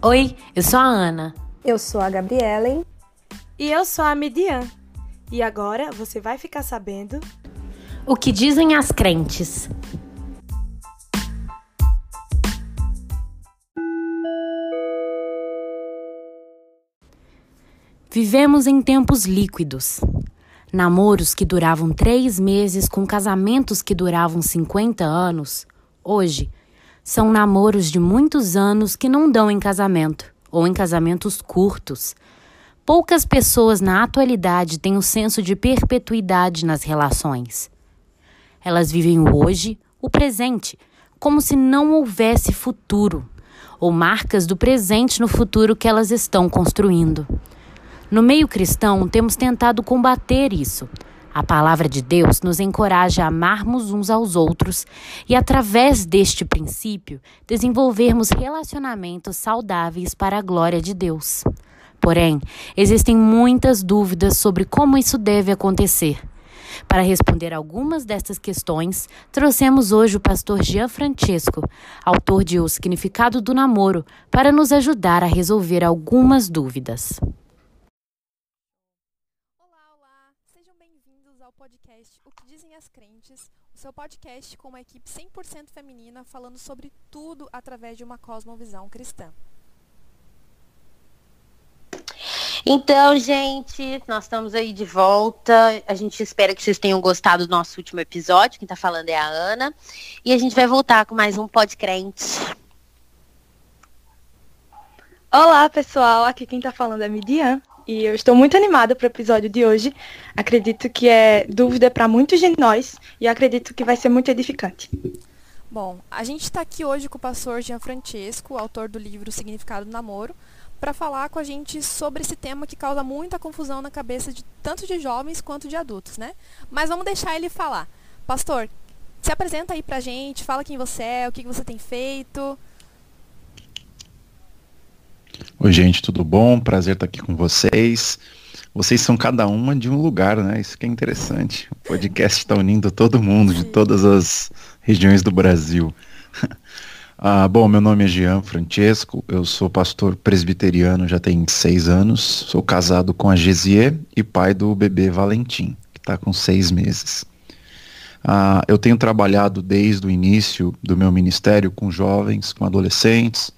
Oi, eu sou a Ana. Eu sou a Gabriela. E eu sou a Midian. E agora você vai ficar sabendo o que dizem as crentes. Vivemos em tempos líquidos. Namoros que duravam três meses com casamentos que duravam 50 anos, hoje, são namoros de muitos anos que não dão em casamento, ou em casamentos curtos. Poucas pessoas na atualidade têm o senso de perpetuidade nas relações. Elas vivem o hoje, o presente, como se não houvesse futuro, ou marcas do presente no futuro que elas estão construindo. No meio cristão, temos tentado combater isso. A palavra de Deus nos encoraja a amarmos uns aos outros e, através deste princípio, desenvolvermos relacionamentos saudáveis para a glória de Deus. Porém, existem muitas dúvidas sobre como isso deve acontecer. Para responder algumas destas questões, trouxemos hoje o pastor Jean Francesco, autor de O Significado do Namoro, para nos ajudar a resolver algumas dúvidas. podcast O que Dizem as Crentes, o seu podcast com uma equipe 100% feminina falando sobre tudo através de uma cosmovisão cristã. Então, gente, nós estamos aí de volta. A gente espera que vocês tenham gostado do nosso último episódio. Quem está falando é a Ana. E a gente vai voltar com mais um podcast. Olá, pessoal. Aqui quem está falando é a Midian e eu estou muito animada para o episódio de hoje. Acredito que é dúvida para muitos de nós e acredito que vai ser muito edificante. Bom, a gente está aqui hoje com o pastor Jean Francesco, autor do livro Significado do Namoro, para falar com a gente sobre esse tema que causa muita confusão na cabeça de tanto de jovens quanto de adultos, né? Mas vamos deixar ele falar. Pastor, se apresenta aí a gente, fala quem você é, o que você tem feito. Oi, gente, tudo bom? Prazer estar aqui com vocês. Vocês são cada uma de um lugar, né? Isso que é interessante. O podcast está unindo todo mundo de todas as regiões do Brasil. ah, bom, meu nome é Jean Francesco, eu sou pastor presbiteriano já tem seis anos, sou casado com a Gesier e pai do bebê Valentim, que está com seis meses. Ah, eu tenho trabalhado desde o início do meu ministério com jovens, com adolescentes,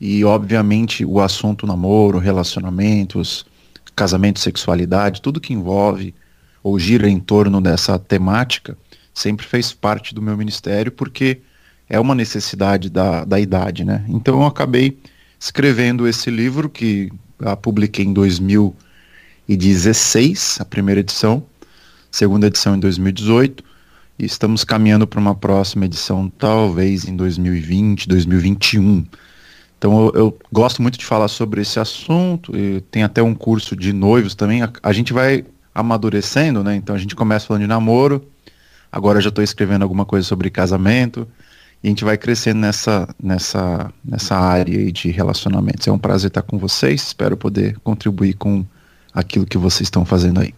e, obviamente, o assunto namoro, relacionamentos, casamento, sexualidade, tudo que envolve ou gira em torno dessa temática, sempre fez parte do meu ministério, porque é uma necessidade da, da idade, né? Então eu acabei escrevendo esse livro, que publiquei em 2016, a primeira edição, segunda edição em 2018, e estamos caminhando para uma próxima edição, talvez em 2020, 2021. Então eu, eu, gosto muito de falar sobre esse assunto, e tem até um curso de noivos também. A, a gente vai amadurecendo, né? Então a gente começa falando de namoro, agora já estou escrevendo alguma coisa sobre casamento, e a gente vai crescendo nessa, nessa, nessa área de relacionamentos. É um prazer estar com vocês, espero poder contribuir com aquilo que vocês estão fazendo aí.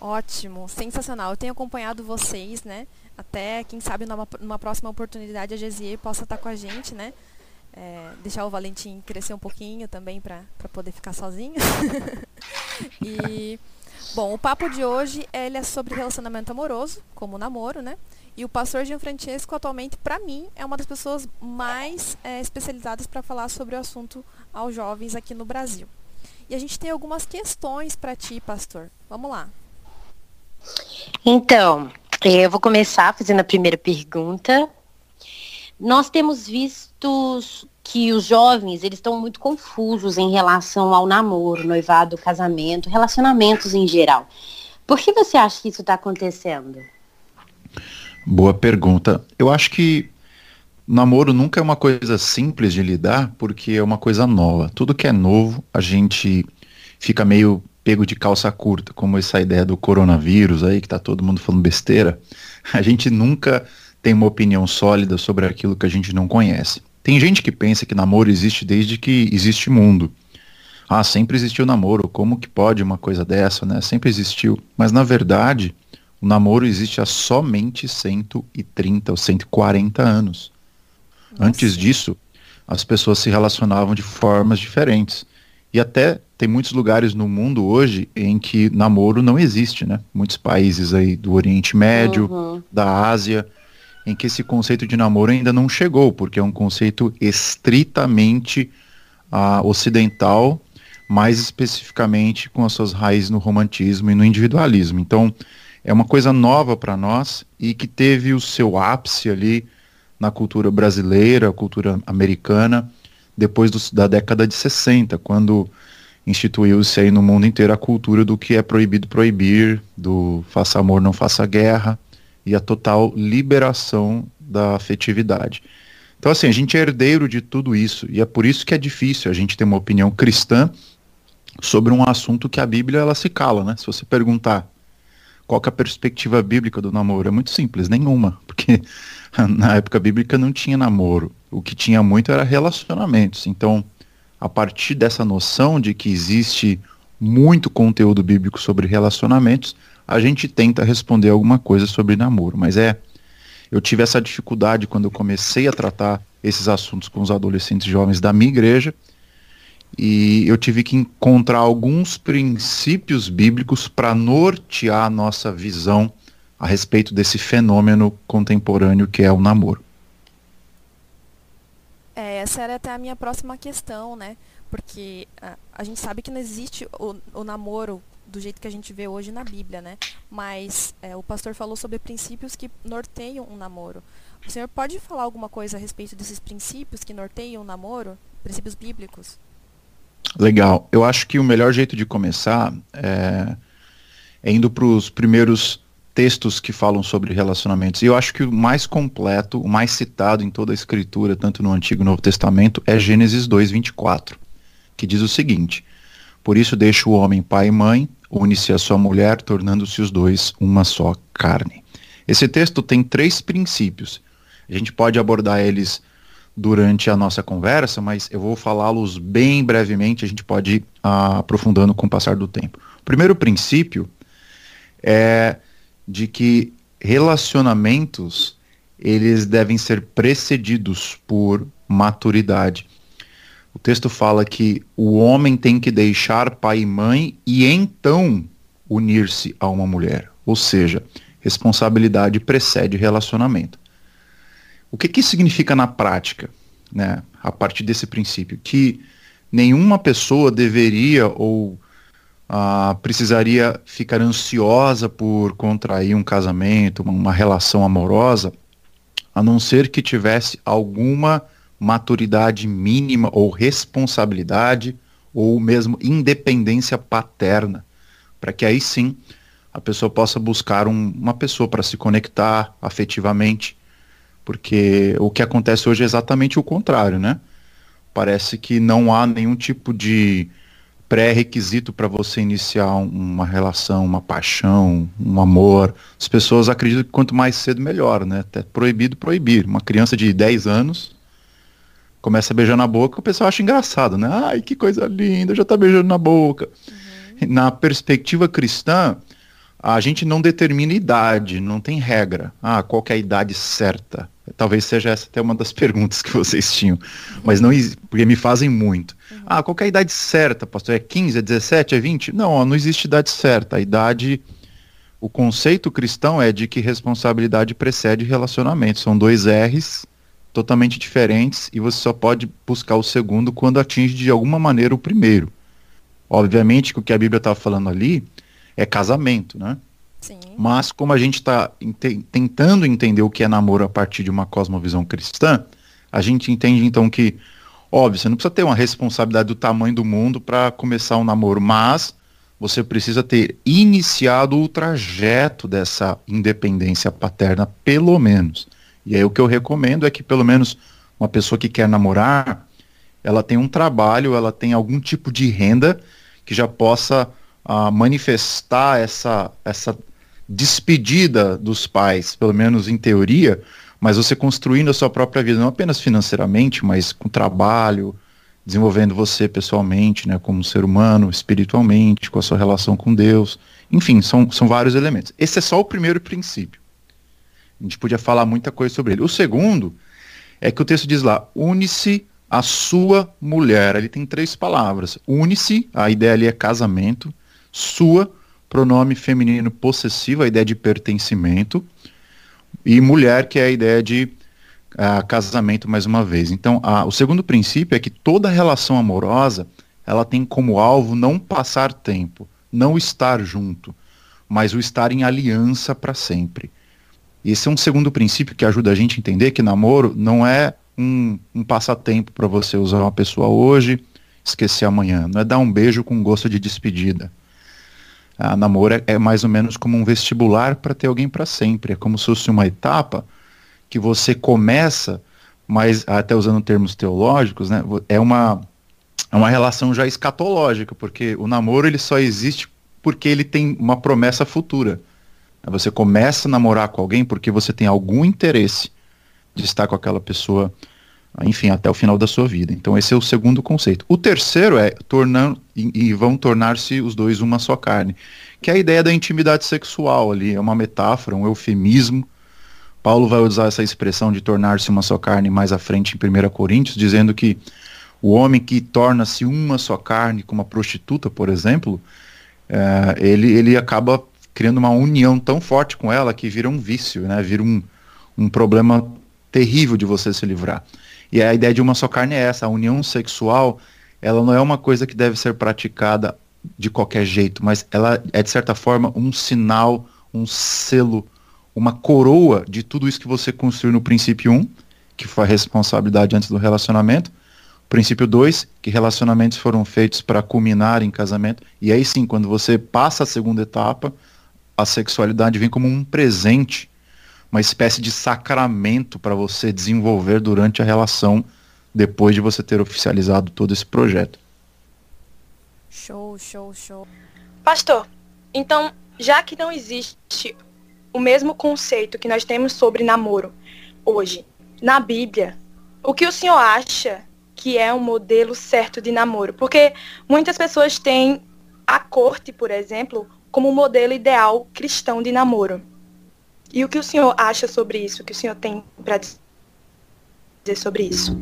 Ótimo, sensacional. Eu tenho acompanhado vocês, né? Até, quem sabe, numa, numa próxima oportunidade a Gesier possa estar com a gente, né? É, deixar o Valentim crescer um pouquinho também para poder ficar sozinho. e, bom, o papo de hoje ele é sobre relacionamento amoroso, como namoro, né? E o pastor Jean Francesco, atualmente, para mim, é uma das pessoas mais é, especializadas para falar sobre o assunto aos jovens aqui no Brasil. E a gente tem algumas questões para ti, pastor. Vamos lá. Então, eu vou começar fazendo a primeira pergunta. Nós temos visto que os jovens eles estão muito confusos em relação ao namoro, noivado, casamento, relacionamentos em geral. Por que você acha que isso está acontecendo? Boa pergunta. Eu acho que namoro nunca é uma coisa simples de lidar, porque é uma coisa nova. Tudo que é novo, a gente fica meio pego de calça curta, como essa ideia do coronavírus aí, que tá todo mundo falando besteira. A gente nunca tem uma opinião sólida sobre aquilo que a gente não conhece. Tem gente que pensa que namoro existe desde que existe mundo. Ah, sempre existiu namoro, como que pode uma coisa dessa, né? Sempre existiu. Mas na verdade, o namoro existe há somente 130 ou 140 anos. Nossa. Antes disso, as pessoas se relacionavam de formas diferentes. E até tem muitos lugares no mundo hoje em que namoro não existe, né? Muitos países aí do Oriente Médio, uhum. da Ásia, em que esse conceito de namoro ainda não chegou, porque é um conceito estritamente uh, ocidental, mais especificamente com as suas raízes no romantismo e no individualismo. Então, é uma coisa nova para nós e que teve o seu ápice ali na cultura brasileira, cultura americana, depois do, da década de 60, quando instituiu-se aí no mundo inteiro a cultura do que é proibido proibir, do faça amor, não faça guerra, e a total liberação da afetividade. Então, assim, a gente é herdeiro de tudo isso, e é por isso que é difícil a gente ter uma opinião cristã sobre um assunto que a Bíblia ela se cala, né? Se você perguntar qual é a perspectiva bíblica do namoro, é muito simples, nenhuma, porque na época bíblica não tinha namoro. O que tinha muito era relacionamentos. Então, a partir dessa noção de que existe muito conteúdo bíblico sobre relacionamentos, a gente tenta responder alguma coisa sobre namoro. Mas é, eu tive essa dificuldade quando eu comecei a tratar esses assuntos com os adolescentes jovens da minha igreja, e eu tive que encontrar alguns princípios bíblicos para nortear a nossa visão a respeito desse fenômeno contemporâneo que é o namoro. É, essa era até a minha próxima questão, né? Porque a, a gente sabe que não existe o, o, namoro do jeito que a gente vê hoje na Bíblia, né? Mas é, o pastor falou sobre princípios que norteiam um namoro. O senhor pode falar alguma coisa a respeito desses princípios que norteiam o namoro? Princípios bíblicos? Legal. Eu acho que o melhor jeito de começar é, é indo para os primeiros textos que falam sobre relacionamentos. E eu acho que o mais completo, o mais citado em toda a escritura, tanto no Antigo e Novo Testamento, é Gênesis 2, 24, que diz o seguinte: Por isso deixa o homem pai e mãe, une-se a sua mulher, tornando-se os dois uma só carne. Esse texto tem três princípios. A gente pode abordar eles durante a nossa conversa, mas eu vou falá-los bem brevemente, a gente pode ir aprofundando com o passar do tempo. O primeiro princípio é de que relacionamentos eles devem ser precedidos por maturidade. O texto fala que o homem tem que deixar pai e mãe e então unir-se a uma mulher. Ou seja, responsabilidade precede relacionamento. O que, que significa na prática, né, a partir desse princípio? Que nenhuma pessoa deveria ou ah, precisaria ficar ansiosa por contrair um casamento, uma relação amorosa, a não ser que tivesse alguma maturidade mínima ou responsabilidade ou mesmo independência paterna, para que aí sim a pessoa possa buscar um, uma pessoa para se conectar afetivamente, porque o que acontece hoje é exatamente o contrário, né? Parece que não há nenhum tipo de pré-requisito para você iniciar uma relação, uma paixão, um amor. As pessoas acreditam que quanto mais cedo, melhor, né? Até proibido proibir. Uma criança de 10 anos começa a beijar na boca, o pessoal acha engraçado, né? Ai, que coisa linda, já está beijando na boca. Uhum. Na perspectiva cristã, a gente não determina idade, não tem regra. Ah, qual é a idade certa? Talvez seja essa até uma das perguntas que vocês tinham. Mas não porque me fazem muito. Uhum. Ah, qual é a idade certa, pastor? É 15, é 17, é 20? Não, ó, não existe idade certa. A idade. O conceito cristão é de que responsabilidade precede relacionamento. São dois R's totalmente diferentes e você só pode buscar o segundo quando atinge de alguma maneira o primeiro. Obviamente que o que a Bíblia está falando ali é casamento, né? Sim. Mas como a gente está tentando entender o que é namoro a partir de uma cosmovisão cristã, a gente entende então que, óbvio, você não precisa ter uma responsabilidade do tamanho do mundo para começar um namoro, mas você precisa ter iniciado o trajeto dessa independência paterna, pelo menos. E aí o que eu recomendo é que pelo menos uma pessoa que quer namorar, ela tem um trabalho, ela tem algum tipo de renda que já possa uh, manifestar essa, essa despedida dos pais, pelo menos em teoria, mas você construindo a sua própria vida, não apenas financeiramente, mas com trabalho, desenvolvendo você pessoalmente, né, como ser humano, espiritualmente, com a sua relação com Deus. Enfim, são, são vários elementos. Esse é só o primeiro princípio. A gente podia falar muita coisa sobre ele. O segundo é que o texto diz lá: une-se a sua mulher. Ele tem três palavras. Une-se, a ideia ali é casamento. Sua, pronome feminino possessivo, a ideia de pertencimento. E mulher, que é a ideia de uh, casamento mais uma vez. Então, o segundo princípio é que toda relação amorosa ela tem como alvo não passar tempo, não estar junto, mas o estar em aliança para sempre. Esse é um segundo princípio que ajuda a gente a entender que namoro não é um, um passatempo para você usar uma pessoa hoje, esquecer amanhã. Não é dar um beijo com gosto de despedida. A namoro é, é mais ou menos como um vestibular para ter alguém para sempre. É como se fosse uma etapa que você começa, mas até usando termos teológicos, né, é uma é uma relação já escatológica, porque o namoro ele só existe porque ele tem uma promessa futura. Você começa a namorar com alguém porque você tem algum interesse de estar com aquela pessoa, enfim, até o final da sua vida. Então esse é o segundo conceito. O terceiro é tornando e, e vão tornar-se os dois uma só carne, que é a ideia da intimidade sexual ali, é uma metáfora, um eufemismo. Paulo vai usar essa expressão de tornar-se uma só carne mais à frente em 1 Coríntios, dizendo que o homem que torna-se uma só carne com uma prostituta, por exemplo, é, ele, ele acaba criando uma união tão forte com ela que vira um vício, né? vira um, um problema terrível de você se livrar. E a ideia de uma só carne é essa, a união sexual, ela não é uma coisa que deve ser praticada de qualquer jeito, mas ela é de certa forma um sinal, um selo, uma coroa de tudo isso que você construiu no princípio 1, que foi a responsabilidade antes do relacionamento, Princípio 2, que relacionamentos foram feitos para culminar em casamento. E aí sim, quando você passa a segunda etapa, a sexualidade vem como um presente, uma espécie de sacramento para você desenvolver durante a relação depois de você ter oficializado todo esse projeto. Show, show, show. Pastor, então, já que não existe o mesmo conceito que nós temos sobre namoro hoje na Bíblia, o que o senhor acha que é um modelo certo de namoro. Porque muitas pessoas têm a corte, por exemplo, como um modelo ideal cristão de namoro. E o que o senhor acha sobre isso? O que o senhor tem para dizer sobre isso?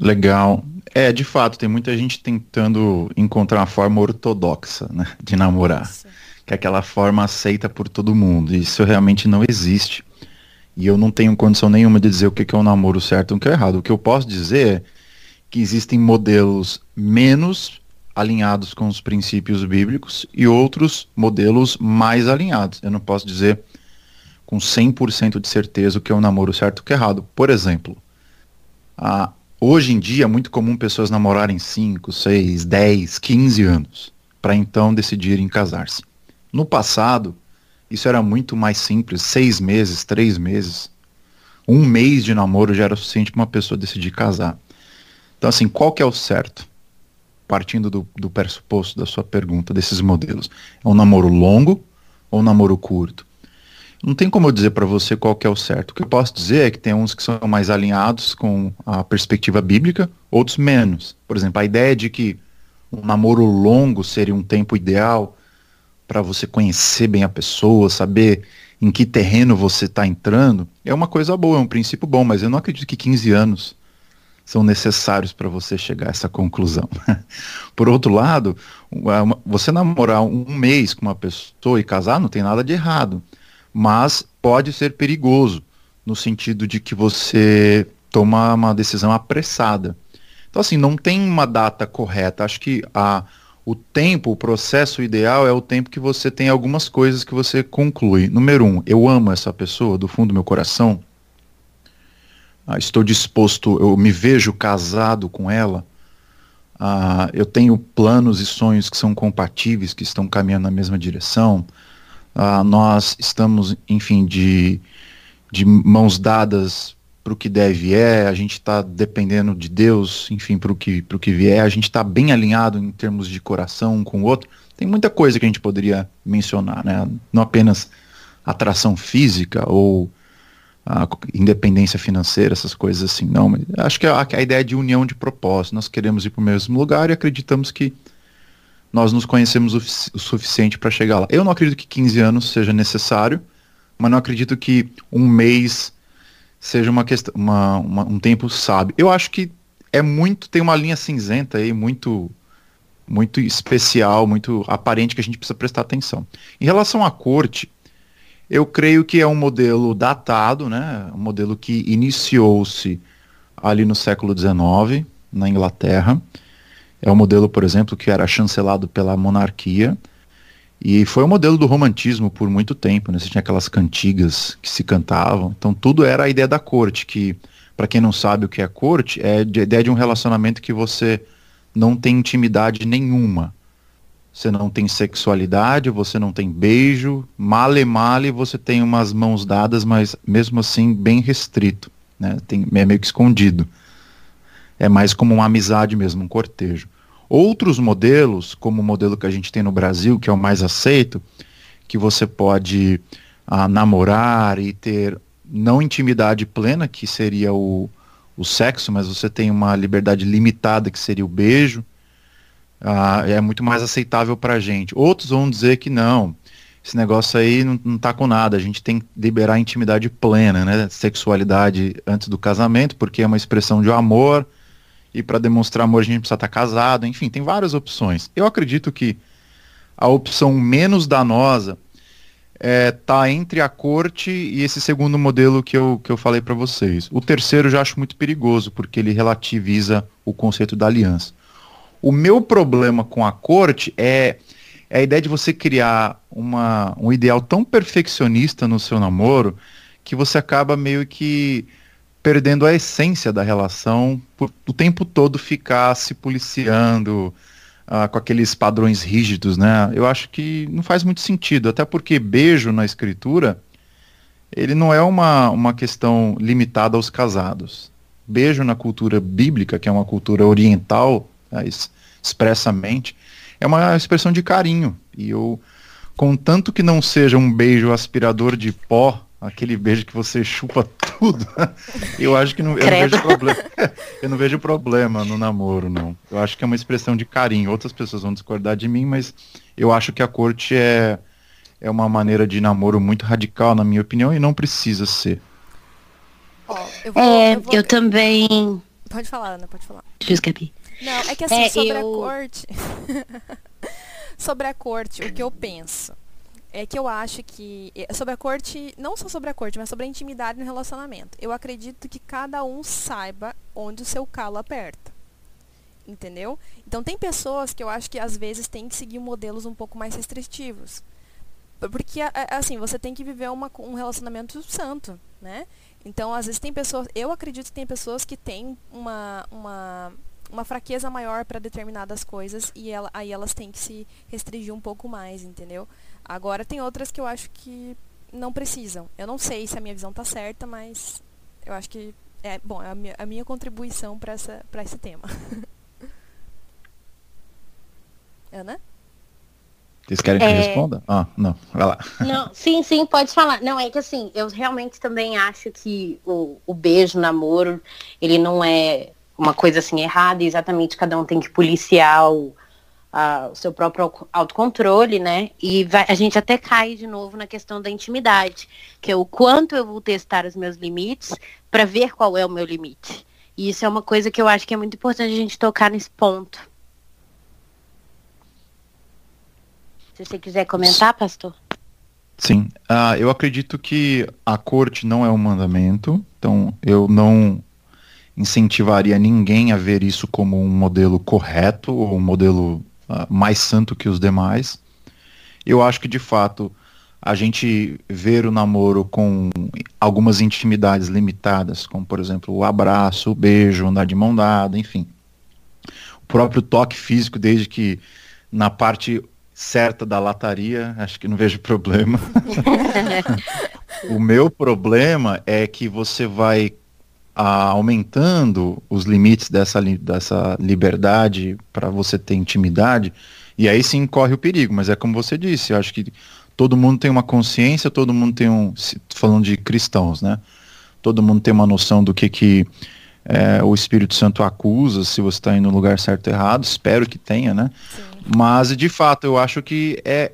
Legal. É, de fato, tem muita gente tentando encontrar uma forma ortodoxa né, de namorar. Nossa. Que é aquela forma aceita por todo mundo. Isso realmente não existe. E eu não tenho condição nenhuma de dizer o que é um namoro certo e o que é errado. O que eu posso dizer é que existem modelos menos alinhados com os princípios bíblicos e outros modelos mais alinhados. Eu não posso dizer com 100% de certeza o que é um namoro certo e o que é errado. Por exemplo, a, hoje em dia é muito comum pessoas namorarem 5, 6, 10, 15 anos para então decidirem casar-se. No passado, isso era muito mais simples, seis meses, três meses. Um mês de namoro já era suficiente para uma pessoa decidir casar. Então, assim, qual que é o certo? Partindo do, do pressuposto da sua pergunta, desses modelos. É um namoro longo ou um namoro curto? Não tem como eu dizer para você qual que é o certo. O que eu posso dizer é que tem uns que são mais alinhados com a perspectiva bíblica, outros menos. Por exemplo, a ideia de que um namoro longo seria um tempo ideal para você conhecer bem a pessoa, saber em que terreno você está entrando, é uma coisa boa, é um princípio bom, mas eu não acredito que 15 anos são necessários para você chegar a essa conclusão. Por outro lado, você namorar um mês com uma pessoa e casar não tem nada de errado, mas pode ser perigoso no sentido de que você toma uma decisão apressada. Então, assim, não tem uma data correta. Acho que a, o tempo, o processo ideal é o tempo que você tem algumas coisas que você conclui. Número um, eu amo essa pessoa do fundo do meu coração ah, estou disposto, eu me vejo casado com ela, ah, eu tenho planos e sonhos que são compatíveis, que estão caminhando na mesma direção, ah, nós estamos, enfim, de, de mãos dadas para o que deve é, a gente está dependendo de Deus, enfim, para o que, que vier, a gente está bem alinhado em termos de coração um com o outro. Tem muita coisa que a gente poderia mencionar, né? Não apenas atração física ou a independência financeira, essas coisas assim. Não, mas acho que a, a ideia de união de propósito. Nós queremos ir para o mesmo lugar e acreditamos que nós nos conhecemos o, o suficiente para chegar lá. Eu não acredito que 15 anos seja necessário, mas não acredito que um mês seja uma questão, uma, uma, um tempo sábio. Eu acho que é muito, tem uma linha cinzenta aí, muito muito especial, muito aparente que a gente precisa prestar atenção. Em relação à corte, eu creio que é um modelo datado, né? Um modelo que iniciou-se ali no século XIX, na Inglaterra. É um modelo, por exemplo, que era chancelado pela monarquia. E foi o um modelo do romantismo por muito tempo, né? Você tinha aquelas cantigas que se cantavam. Então tudo era a ideia da corte, que, para quem não sabe o que é corte, é a ideia de um relacionamento que você não tem intimidade nenhuma. Você não tem sexualidade, você não tem beijo, male male você tem umas mãos dadas, mas mesmo assim bem restrito, né? Tem, é meio que escondido. É mais como uma amizade mesmo, um cortejo. Outros modelos, como o modelo que a gente tem no Brasil, que é o mais aceito, que você pode ah, namorar e ter não intimidade plena, que seria o, o sexo, mas você tem uma liberdade limitada, que seria o beijo, ah, é muito mais aceitável para a gente. Outros vão dizer que não, esse negócio aí não, não tá com nada, a gente tem que liberar a intimidade plena, né? Sexualidade antes do casamento, porque é uma expressão de amor, e para demonstrar amor a gente precisa estar tá casado, enfim, tem várias opções. Eu acredito que a opção menos danosa é, tá entre a corte e esse segundo modelo que eu, que eu falei para vocês. O terceiro eu já acho muito perigoso, porque ele relativiza o conceito da aliança. O meu problema com a corte é, é a ideia de você criar uma, um ideal tão perfeccionista no seu namoro que você acaba meio que perdendo a essência da relação por o tempo todo ficar se policiando, ah, com aqueles padrões rígidos, né? Eu acho que não faz muito sentido, até porque beijo na escritura, ele não é uma, uma questão limitada aos casados. Beijo na cultura bíblica, que é uma cultura oriental, expressamente, é uma expressão de carinho. E eu, contanto que não seja um beijo aspirador de pó, aquele beijo que você chupa tudo. Eu acho que não, eu não, vejo problema. eu não vejo problema no namoro, não. Eu acho que é uma expressão de carinho. Outras pessoas vão discordar de mim, mas eu acho que a corte é, é uma maneira de namoro muito radical, na minha opinião, e não precisa ser. Oh, eu, vou, é, eu, vou... eu, também. Pode falar, Ana, pode falar. Gabi. Não, é que assim, é, sobre eu... a corte. sobre a corte, o que eu penso é que eu acho que sobre a corte, não só sobre a corte, mas sobre a intimidade no relacionamento. Eu acredito que cada um saiba onde o seu calo aperta. Entendeu? Então tem pessoas que eu acho que às vezes tem que seguir modelos um pouco mais restritivos. Porque assim, você tem que viver uma, um relacionamento santo, né? Então, às vezes tem pessoas, eu acredito que tem pessoas que têm uma, uma, uma fraqueza maior para determinadas coisas e ela, aí elas têm que se restringir um pouco mais, entendeu? Agora tem outras que eu acho que não precisam. Eu não sei se a minha visão está certa, mas eu acho que é bom, é a minha, a minha contribuição para essa para esse tema. Ana? Vocês querem que é... eu responda? Ah, não, vai lá. Não, sim, sim, pode falar. Não, é que assim, eu realmente também acho que o, o beijo, o namoro, ele não é uma coisa assim errada, exatamente cada um tem que policiar o, a, o seu próprio autocontrole, né? E vai, a gente até cai de novo na questão da intimidade, que é o quanto eu vou testar os meus limites para ver qual é o meu limite. E isso é uma coisa que eu acho que é muito importante a gente tocar nesse ponto. Se você quiser comentar, pastor. Sim, uh, eu acredito que a corte não é um mandamento, então eu não incentivaria ninguém a ver isso como um modelo correto ou um modelo uh, mais santo que os demais. Eu acho que de fato a gente ver o namoro com algumas intimidades limitadas, como por exemplo o abraço, o beijo, andar de mão dada, enfim. O próprio toque físico, desde que na parte certa da lataria, acho que não vejo problema. o meu problema é que você vai aumentando os limites dessa, dessa liberdade para você ter intimidade, e aí sim corre o perigo, mas é como você disse, eu acho que todo mundo tem uma consciência, todo mundo tem um, falando de cristãos, né? Todo mundo tem uma noção do que que é, o Espírito Santo acusa, se você está indo no lugar certo ou errado, espero que tenha, né? Sim. Mas de fato eu acho que é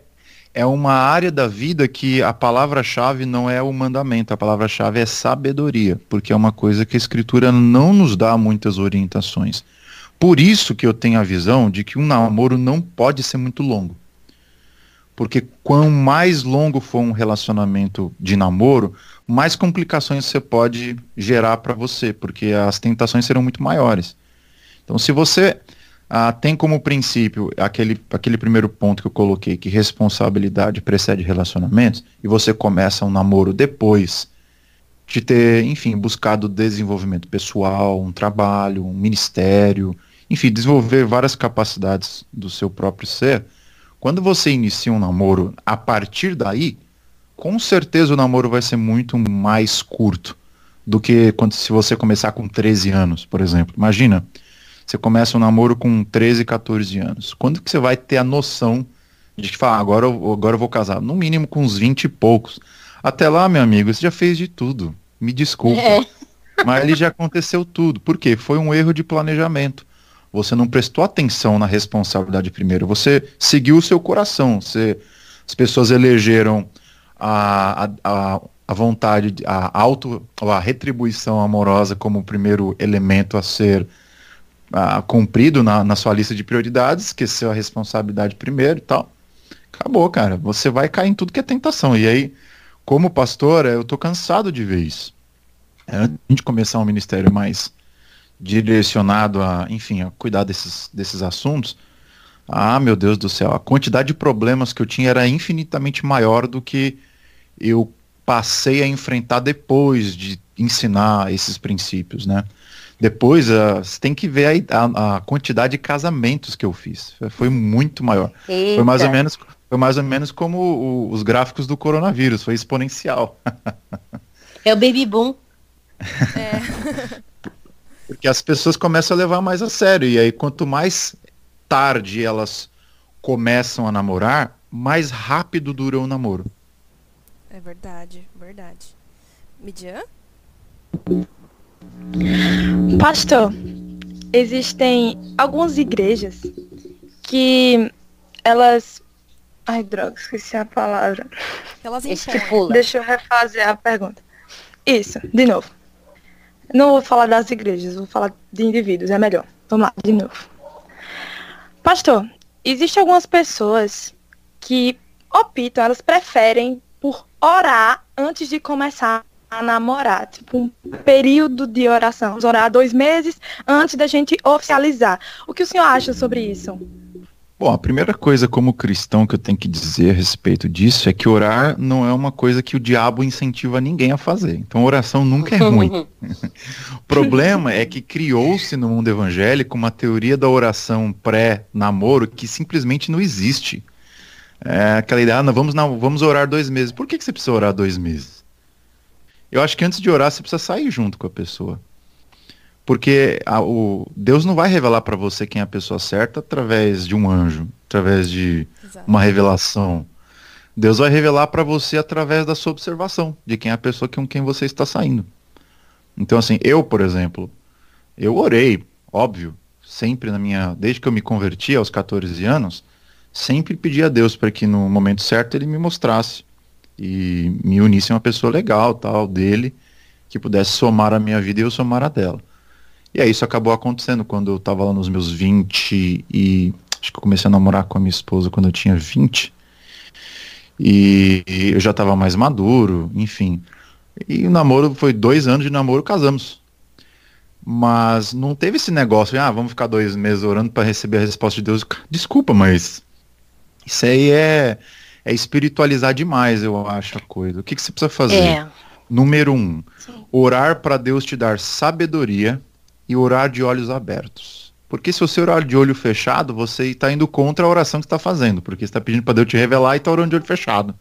é uma área da vida que a palavra-chave não é o mandamento, a palavra-chave é sabedoria, porque é uma coisa que a escritura não nos dá muitas orientações. Por isso que eu tenho a visão de que um namoro não pode ser muito longo. Porque quanto mais longo for um relacionamento de namoro, mais complicações você pode gerar para você, porque as tentações serão muito maiores. Então, se você ah, tem como princípio aquele, aquele primeiro ponto que eu coloquei, que responsabilidade precede relacionamentos, e você começa um namoro depois de ter, enfim, buscado desenvolvimento pessoal, um trabalho, um ministério, enfim, desenvolver várias capacidades do seu próprio ser, quando você inicia um namoro, a partir daí, com certeza o namoro vai ser muito mais curto do que quando se você começar com 13 anos, por exemplo. Imagina, você começa um namoro com 13, 14 anos. Quando que você vai ter a noção de que fala, ah, agora, eu, agora eu vou casar? No mínimo com uns 20 e poucos. Até lá, meu amigo, você já fez de tudo. Me desculpa. É. Mas ali já aconteceu tudo. Por quê? Foi um erro de planejamento. Você não prestou atenção na responsabilidade primeiro. Você seguiu o seu coração. Você, as pessoas elegeram a, a, a vontade, a auto, a retribuição amorosa como o primeiro elemento a ser a, cumprido na, na sua lista de prioridades, esqueceu a responsabilidade primeiro e tal. Acabou, cara. Você vai cair em tudo que é tentação. E aí, como pastor, eu tô cansado de ver isso. Antes de começar um ministério mais direcionado a, enfim, a cuidar desses, desses assuntos, ah, meu Deus do céu, a quantidade de problemas que eu tinha era infinitamente maior do que eu passei a enfrentar depois de ensinar esses princípios, né? Depois, uh, você tem que ver a, a, a, quantidade de casamentos que eu fiz. Foi muito maior. Eita. Foi mais ou menos, foi mais ou menos como o, os gráficos do coronavírus, foi exponencial. É o baby boom. É. Porque as pessoas começam a levar mais a sério. E aí, quanto mais tarde elas começam a namorar, mais rápido dura o namoro. É verdade, verdade. Midian? Pastor, existem algumas igrejas que elas. Ai, droga, esqueci a palavra. Elas impõem. Deixa eu refazer a pergunta. Isso, de novo. Não vou falar das igrejas, vou falar de indivíduos, é melhor. Vamos lá, de novo. Pastor, existem algumas pessoas que optam, elas preferem por orar antes de começar a namorar. Tipo, um período de oração. Vamos orar dois meses antes da gente oficializar. O que o senhor acha sobre isso? Bom, a primeira coisa como cristão que eu tenho que dizer a respeito disso é que orar não é uma coisa que o diabo incentiva ninguém a fazer. Então oração nunca é ruim. o problema é que criou-se no mundo evangélico uma teoria da oração pré-namoro que simplesmente não existe. É aquela ideia, ah, não, vamos, não, vamos orar dois meses. Por que, que você precisa orar dois meses? Eu acho que antes de orar você precisa sair junto com a pessoa. Porque a, o, Deus não vai revelar para você quem é a pessoa certa através de um anjo, através de Exato. uma revelação. Deus vai revelar para você através da sua observação de quem é a pessoa com quem você está saindo. Então, assim, eu, por exemplo, eu orei, óbvio, sempre na minha. Desde que eu me converti aos 14 anos, sempre pedi a Deus para que no momento certo ele me mostrasse e me unisse a uma pessoa legal, tal, dele, que pudesse somar a minha vida e eu somar a dela. E aí isso acabou acontecendo quando eu tava lá nos meus 20 e acho que eu comecei a namorar com a minha esposa quando eu tinha 20. E eu já tava mais maduro, enfim. E o namoro foi dois anos de namoro, casamos. Mas não teve esse negócio, ah, vamos ficar dois meses orando para receber a resposta de Deus. Desculpa, mas isso aí é, é espiritualizar demais, eu acho, a coisa. O que, que você precisa fazer? É. Número um, Sim. orar para Deus te dar sabedoria e orar de olhos abertos. Porque se você orar de olho fechado, você está indo contra a oração que está fazendo, porque você está pedindo para Deus te revelar e está orando de olho fechado.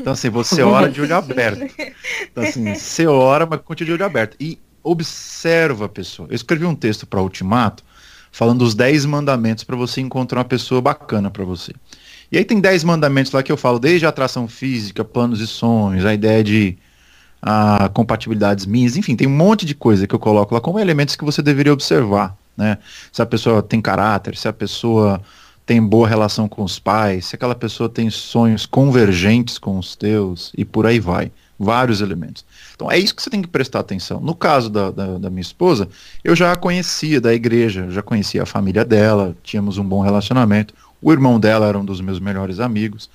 Então assim, você ora de olho aberto. Então assim, você ora, mas continua de olho aberto. E observa a pessoa. Eu escrevi um texto para Ultimato, falando os 10 mandamentos para você encontrar uma pessoa bacana para você. E aí tem 10 mandamentos lá que eu falo, desde a atração física, planos e sonhos, a ideia de a compatibilidades minhas, enfim, tem um monte de coisa que eu coloco lá como elementos que você deveria observar, né? Se a pessoa tem caráter, se a pessoa tem boa relação com os pais, se aquela pessoa tem sonhos convergentes com os teus e por aí vai. Vários elementos. Então é isso que você tem que prestar atenção. No caso da, da, da minha esposa, eu já a conhecia da igreja, já conhecia a família dela, tínhamos um bom relacionamento. O irmão dela era um dos meus melhores amigos.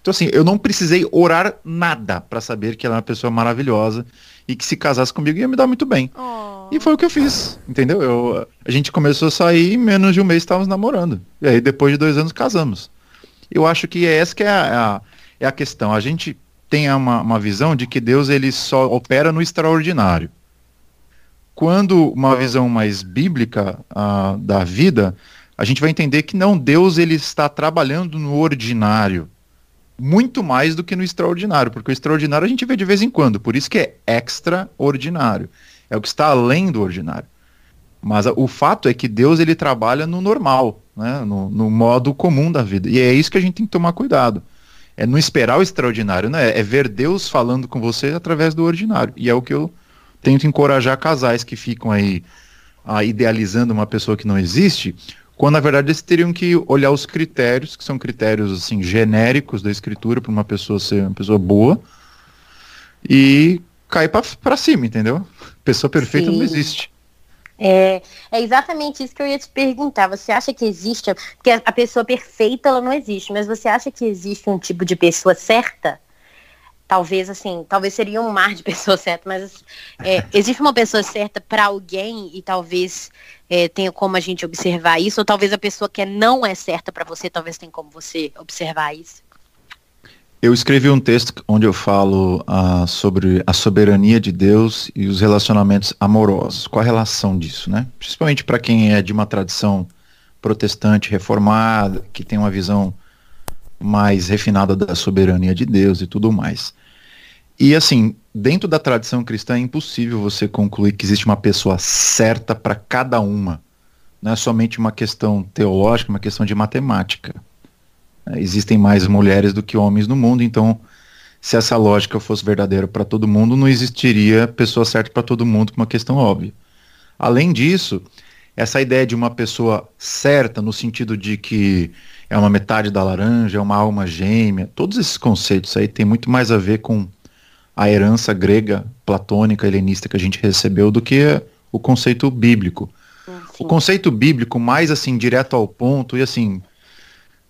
Então, assim, eu não precisei orar nada para saber que ela é uma pessoa maravilhosa e que se casasse comigo ia me dar muito bem. Oh. E foi o que eu fiz, entendeu? Eu, a gente começou a sair e em menos de um mês estávamos namorando. E aí, depois de dois anos, casamos. Eu acho que essa que é a, é a questão. A gente tem uma, uma visão de que Deus ele só opera no extraordinário. Quando uma visão mais bíblica uh, da vida, a gente vai entender que não, Deus ele está trabalhando no ordinário muito mais do que no extraordinário, porque o extraordinário a gente vê de vez em quando, por isso que é extraordinário. É o que está além do ordinário. Mas o fato é que Deus ele trabalha no normal, né, no, no, modo comum da vida. E é isso que a gente tem que tomar cuidado. É não esperar o extraordinário, né? É ver Deus falando com você através do ordinário. E é o que eu tento encorajar casais que ficam aí ah, idealizando uma pessoa que não existe, quando na verdade eles teriam que olhar os critérios, que são critérios assim genéricos da escritura para uma pessoa ser uma pessoa boa e cair para cima, entendeu? Pessoa perfeita Sim. não existe. É, é exatamente isso que eu ia te perguntar. Você acha que existe, porque a pessoa perfeita ela não existe, mas você acha que existe um tipo de pessoa certa? Talvez assim, talvez seria um mar de pessoas certas, mas é, existe uma pessoa certa para alguém e talvez é, tenha como a gente observar isso, ou talvez a pessoa que não é certa para você, talvez tenha como você observar isso. Eu escrevi um texto onde eu falo uh, sobre a soberania de Deus e os relacionamentos amorosos. Qual a relação disso, né? Principalmente para quem é de uma tradição protestante reformada, que tem uma visão mais refinada da soberania de Deus e tudo mais. E assim, dentro da tradição cristã é impossível você concluir que existe uma pessoa certa para cada uma. Não é somente uma questão teológica, uma questão de matemática. É, existem mais mulheres do que homens no mundo, então se essa lógica fosse verdadeira para todo mundo, não existiria pessoa certa para todo mundo, por uma questão óbvia. Além disso, essa ideia de uma pessoa certa, no sentido de que é uma metade da laranja, é uma alma gêmea. Todos esses conceitos aí têm muito mais a ver com a herança grega, platônica, helenista que a gente recebeu do que o conceito bíblico. Sim. O conceito bíblico mais assim direto ao ponto e assim,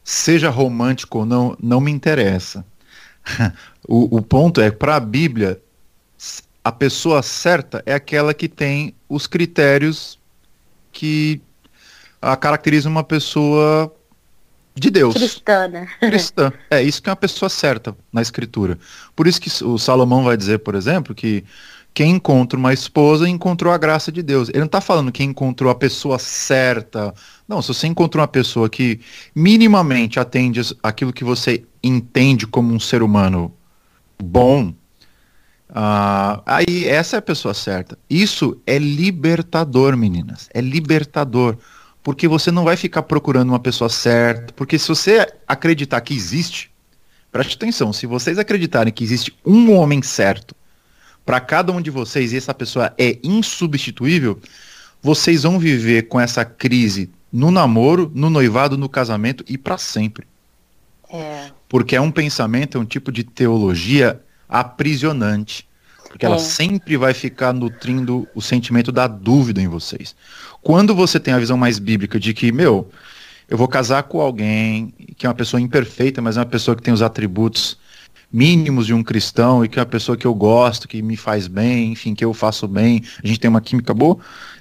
seja romântico ou não, não me interessa. o, o ponto é para a Bíblia a pessoa certa é aquela que tem os critérios que a caracterizam uma pessoa de Deus. Cristã, né? Cristã. É, isso que é uma pessoa certa na escritura. Por isso que o Salomão vai dizer, por exemplo, que quem encontra uma esposa encontrou a graça de Deus. Ele não está falando que encontrou a pessoa certa. Não, se você encontrou uma pessoa que minimamente atende aquilo que você entende como um ser humano bom, uh, aí essa é a pessoa certa. Isso é libertador, meninas. É libertador porque você não vai ficar procurando uma pessoa certa, porque se você acreditar que existe, preste atenção, se vocês acreditarem que existe um homem certo para cada um de vocês e essa pessoa é insubstituível, vocês vão viver com essa crise no namoro, no noivado, no casamento e para sempre. É. Porque é um pensamento, é um tipo de teologia aprisionante. Porque ela é. sempre vai ficar nutrindo o sentimento da dúvida em vocês. Quando você tem a visão mais bíblica de que, meu, eu vou casar com alguém que é uma pessoa imperfeita, mas é uma pessoa que tem os atributos mínimos de um cristão e que é uma pessoa que eu gosto, que me faz bem, enfim, que eu faço bem, a gente tem uma química boa.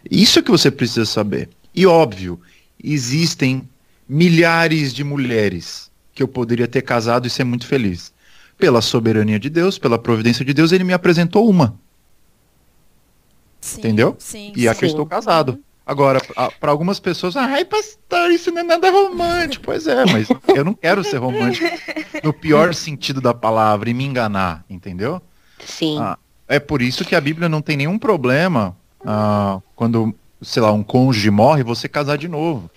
Isso é que você precisa saber. E óbvio, existem milhares de mulheres que eu poderia ter casado e ser muito feliz. Pela soberania de Deus, pela providência de Deus, ele me apresentou uma. Sim, Entendeu? Sim, e aqui eu estou casado. Agora, para algumas pessoas, ai, pastor, isso não é nada romântico. Pois é, mas eu não quero ser romântico no pior sentido da palavra e me enganar, entendeu? Sim. Ah, é por isso que a Bíblia não tem nenhum problema ah, quando, sei lá, um cônjuge morre, você casar de novo.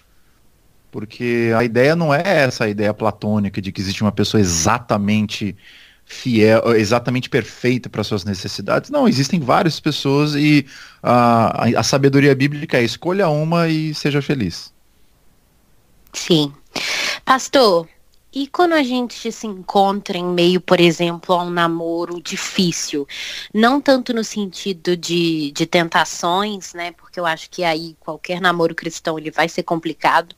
Porque a ideia não é essa ideia platônica de que existe uma pessoa exatamente fiel, exatamente perfeita para suas necessidades. Não, existem várias pessoas e a, a, sabedoria bíblica é escolha uma e seja feliz. Sim. Pastor, e quando a gente se encontra em meio, por exemplo, a um namoro difícil, não tanto no sentido de, de tentações, né? Porque eu acho que aí qualquer namoro cristão ele vai ser complicado,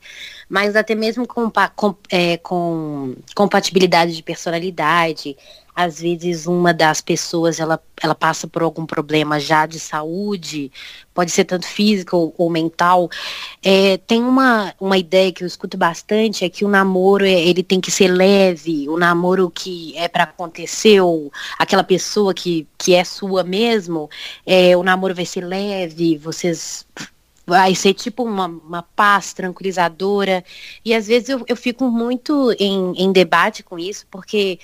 mas até mesmo com, com, é, com compatibilidade de personalidade, às vezes uma das pessoas ela, ela passa por algum problema já de saúde, pode ser tanto físico ou, ou mental. É, tem uma, uma ideia que eu escuto bastante, é que o namoro é, ele tem que ser leve, o namoro que é para acontecer, ou aquela pessoa que, que é sua mesmo, é, o namoro vai ser leve, vocês vai ser tipo uma, uma paz tranquilizadora. E às vezes eu, eu fico muito em, em debate com isso, porque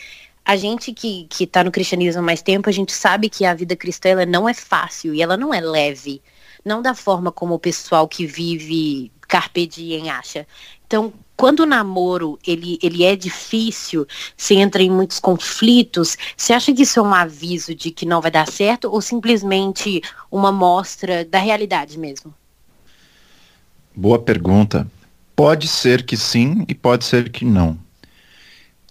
a gente que, que tá no cristianismo há mais tempo, a gente sabe que a vida cristã ela não é fácil e ela não é leve. Não da forma como o pessoal que vive carpe diem acha. Então, quando o namoro ele, ele é difícil, se entra em muitos conflitos, você acha que isso é um aviso de que não vai dar certo ou simplesmente uma mostra da realidade mesmo? Boa pergunta. Pode ser que sim e pode ser que não.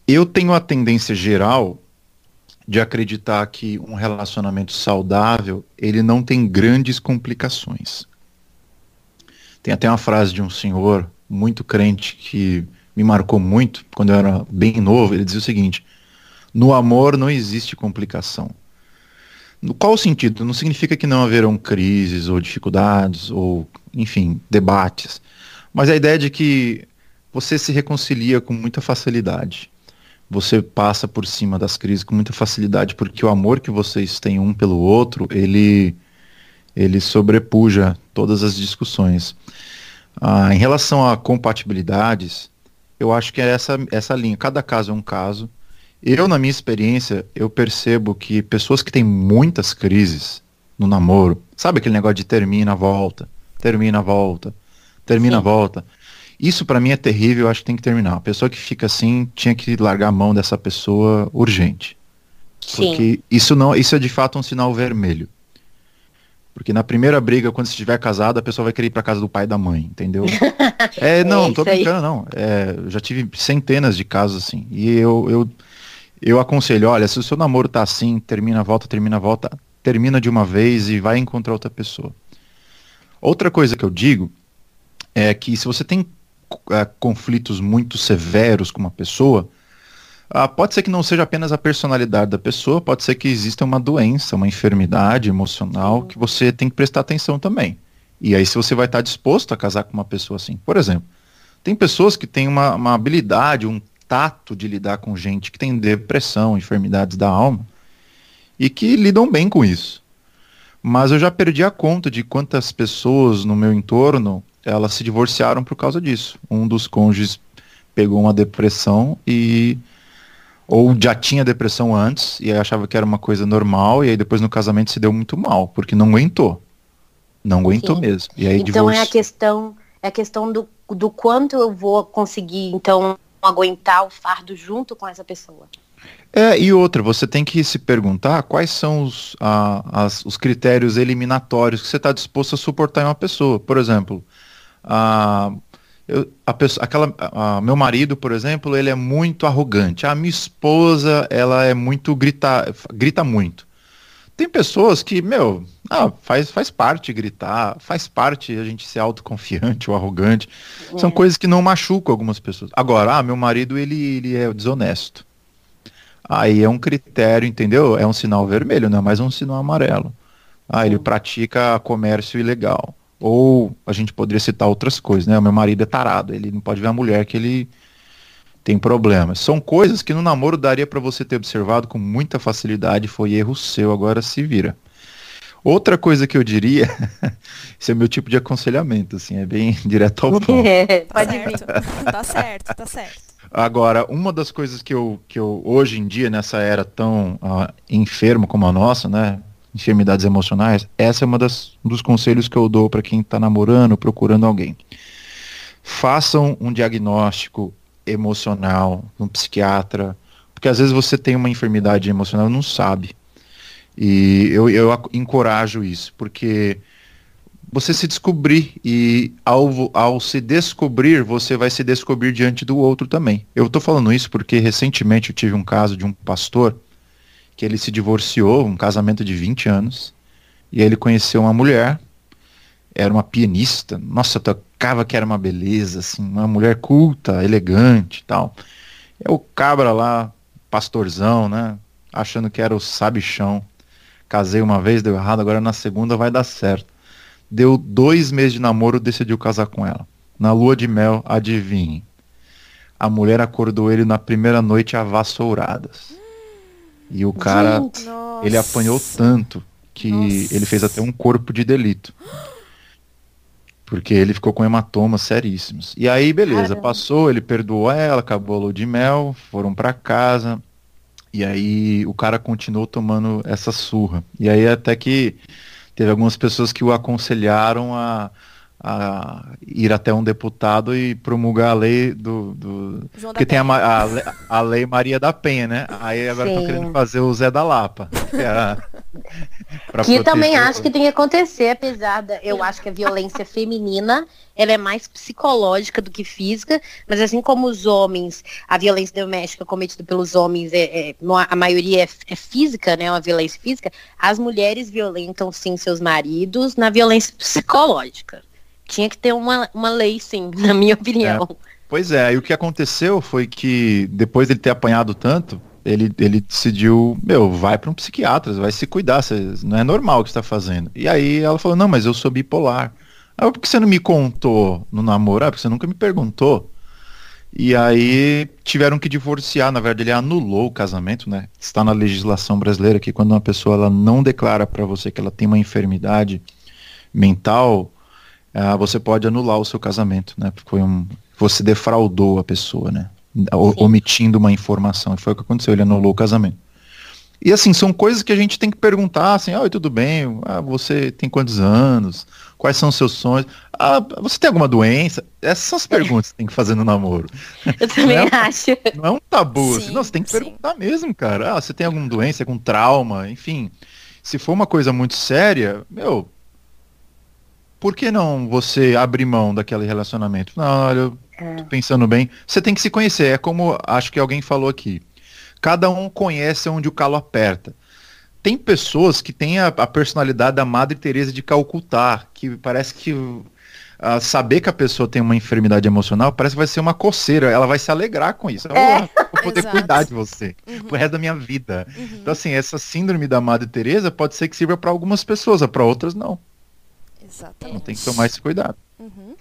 Eu tenho a tendência geral de acreditar que um relacionamento saudável, ele não tem grandes complicações. Tem até uma frase de um senhor muito crente que me marcou muito quando eu era bem novo, ele dizia o seguinte: "No amor não existe complicação". No qual sentido? Não significa que não haverão crises ou dificuldades ou, enfim, debates, mas a ideia de que você se reconcilia com muita facilidade você passa por cima das crises com muita facilidade, porque o amor que vocês têm um pelo outro, ele, ele sobrepuja todas as discussões. Ah, em relação a compatibilidades, eu acho que é essa, essa linha. Cada caso é um caso. Eu, na minha experiência, eu percebo que pessoas que têm muitas crises no namoro, sabe aquele negócio de termina, volta, termina, volta, termina, Sim. volta. Isso para mim é terrível, eu acho que tem que terminar. A pessoa que fica assim tinha que largar a mão dessa pessoa urgente. Sim. Porque isso não, isso é de fato um sinal vermelho. Porque na primeira briga, quando você estiver casado, a pessoa vai querer ir pra casa do pai e da mãe, entendeu? é, não, é não tô brincando, aí. não. É, eu já tive centenas de casos assim. E eu, eu, eu aconselho, olha, se o seu namoro tá assim, termina, volta, termina, volta, termina de uma vez e vai encontrar outra pessoa. Outra coisa que eu digo é que se você tem é, conflitos muito severos com uma pessoa, ah, pode ser que não seja apenas a personalidade da pessoa, pode ser que exista uma doença, uma enfermidade emocional que você tem que prestar atenção também. E aí se você vai estar disposto a casar com uma pessoa assim. Por exemplo, tem pessoas que têm uma, uma habilidade, um tato de lidar com gente que tem depressão, enfermidades da alma, e que lidam bem com isso. Mas eu já perdi a conta de quantas pessoas no meu entorno elas se divorciaram por causa disso. Um dos cônjuges pegou uma depressão e ou já tinha depressão antes e achava que era uma coisa normal e aí depois no casamento se deu muito mal porque não aguentou, não aguentou Sim. mesmo. E aí então é a questão é a questão do, do quanto eu vou conseguir então aguentar o fardo junto com essa pessoa. É, e outra, você tem que se perguntar quais são os, a, as, os critérios eliminatórios que você está disposto a suportar em uma pessoa. Por exemplo, a, eu, a pessoa, aquela, a, meu marido, por exemplo, ele é muito arrogante. A minha esposa, ela é muito grita, grita muito. Tem pessoas que, meu, ah, faz, faz parte gritar, faz parte a gente ser autoconfiante ou arrogante. É. São coisas que não machucam algumas pessoas. Agora, ah, meu marido, ele, ele é desonesto. Aí é um critério, entendeu? É um sinal vermelho, não é mais um sinal amarelo. Ah, ele pratica comércio ilegal. Ou a gente poderia citar outras coisas, né? O meu marido é tarado, ele não pode ver a mulher que ele tem problemas. São coisas que no namoro daria para você ter observado com muita facilidade, foi erro seu, agora se vira. Outra coisa que eu diria, esse é meu tipo de aconselhamento, assim, é bem direto ao ponto. É, pode vir. tá certo, tá certo. Agora, uma das coisas que eu, que eu hoje em dia, nessa era tão uh, enfermo como a nossa, né? Enfermidades emocionais, essa é uma das um dos conselhos que eu dou para quem está namorando, procurando alguém. Façam um diagnóstico emocional um psiquiatra, porque às vezes você tem uma enfermidade emocional e não sabe. E eu, eu encorajo isso, porque você se descobrir e ao, ao se descobrir, você vai se descobrir diante do outro também. Eu tô falando isso porque recentemente eu tive um caso de um pastor que ele se divorciou, um casamento de 20 anos, e ele conheceu uma mulher, era uma pianista, nossa, tocava que era uma beleza, assim, uma mulher culta, elegante tal. É o cabra lá, pastorzão, né, achando que era o sabichão. Casei uma vez, deu errado, agora na segunda vai dar certo. Deu dois meses de namoro, decidiu casar com ela. Na lua de mel, adivinhe. A mulher acordou ele na primeira noite a vassouradas. E o cara, Gente, ele apanhou tanto que Nossa. ele fez até um corpo de delito. Porque ele ficou com hematomas seríssimos. E aí, beleza, Caramba. passou, ele perdoou ela, acabou a lua de mel, foram pra casa. E aí o cara continuou tomando essa surra. E aí até que teve algumas pessoas que o aconselharam a, a ir até um deputado e promulgar a lei do, do, porque tem a, a, a lei Maria da Penha, né? Aí agora estão querendo fazer o Zé da Lapa. que é Que também acho que tem que acontecer, apesar da. Eu acho que a violência feminina ela é mais psicológica do que física, mas assim como os homens, a violência doméstica cometida pelos homens, é, é- a maioria é, é física, né? Uma violência física, as mulheres violentam sim seus maridos na violência psicológica. Tinha que ter uma, uma lei, sim, na minha opinião. Pois é, e o que aconteceu foi que depois dele ter apanhado tanto, ele, ele decidiu, meu, vai para um psiquiatra, vai se cuidar, você- não é normal o que você tá fazendo. E aí ela falou, não, mas eu sou bipolar. Ah, por que você não me contou no namoro? Ah, porque você nunca me perguntou. E aí tiveram que divorciar, na verdade ele anulou o casamento, né? Está na legislação brasileira que quando uma pessoa ela não declara para você que ela tem uma enfermidade mental, ah, você pode anular o seu casamento, né? Porque foi um, você defraudou a pessoa, né? O- omitindo uma informação. E foi o que aconteceu, ele anulou o casamento. E assim, são coisas que a gente tem que perguntar, assim, oi, tudo bem? Ah, você tem quantos anos? Quais são os seus sonhos? Ah, você tem alguma doença? Essas são as perguntas que tem que fazer no namoro. Eu também Não. acho. Não é um tabu, Sim, assim, não, você tem que sim. perguntar mesmo, cara. Ah, você tem alguma doença, algum trauma, enfim. Se for uma coisa muito séria, meu, por que não você abrir mão daquele relacionamento? Não, olha, eu tô pensando bem. Você tem que se conhecer, é como acho que alguém falou aqui. Cada um conhece onde o calo aperta. Tem pessoas que têm a, a personalidade da Madre Teresa de Calcutá, que parece que ah, saber que a pessoa tem uma enfermidade emocional parece que vai ser uma coceira. Ela vai se alegrar com isso. É. Eu vou poder Exato. cuidar de você Uhum, pro resto da minha vida. uhum. Então, assim, essa síndrome da Madre Teresa pode ser que sirva para algumas pessoas, para outras não. Então Exatamente. tem que tomar esse cuidado. Uhum.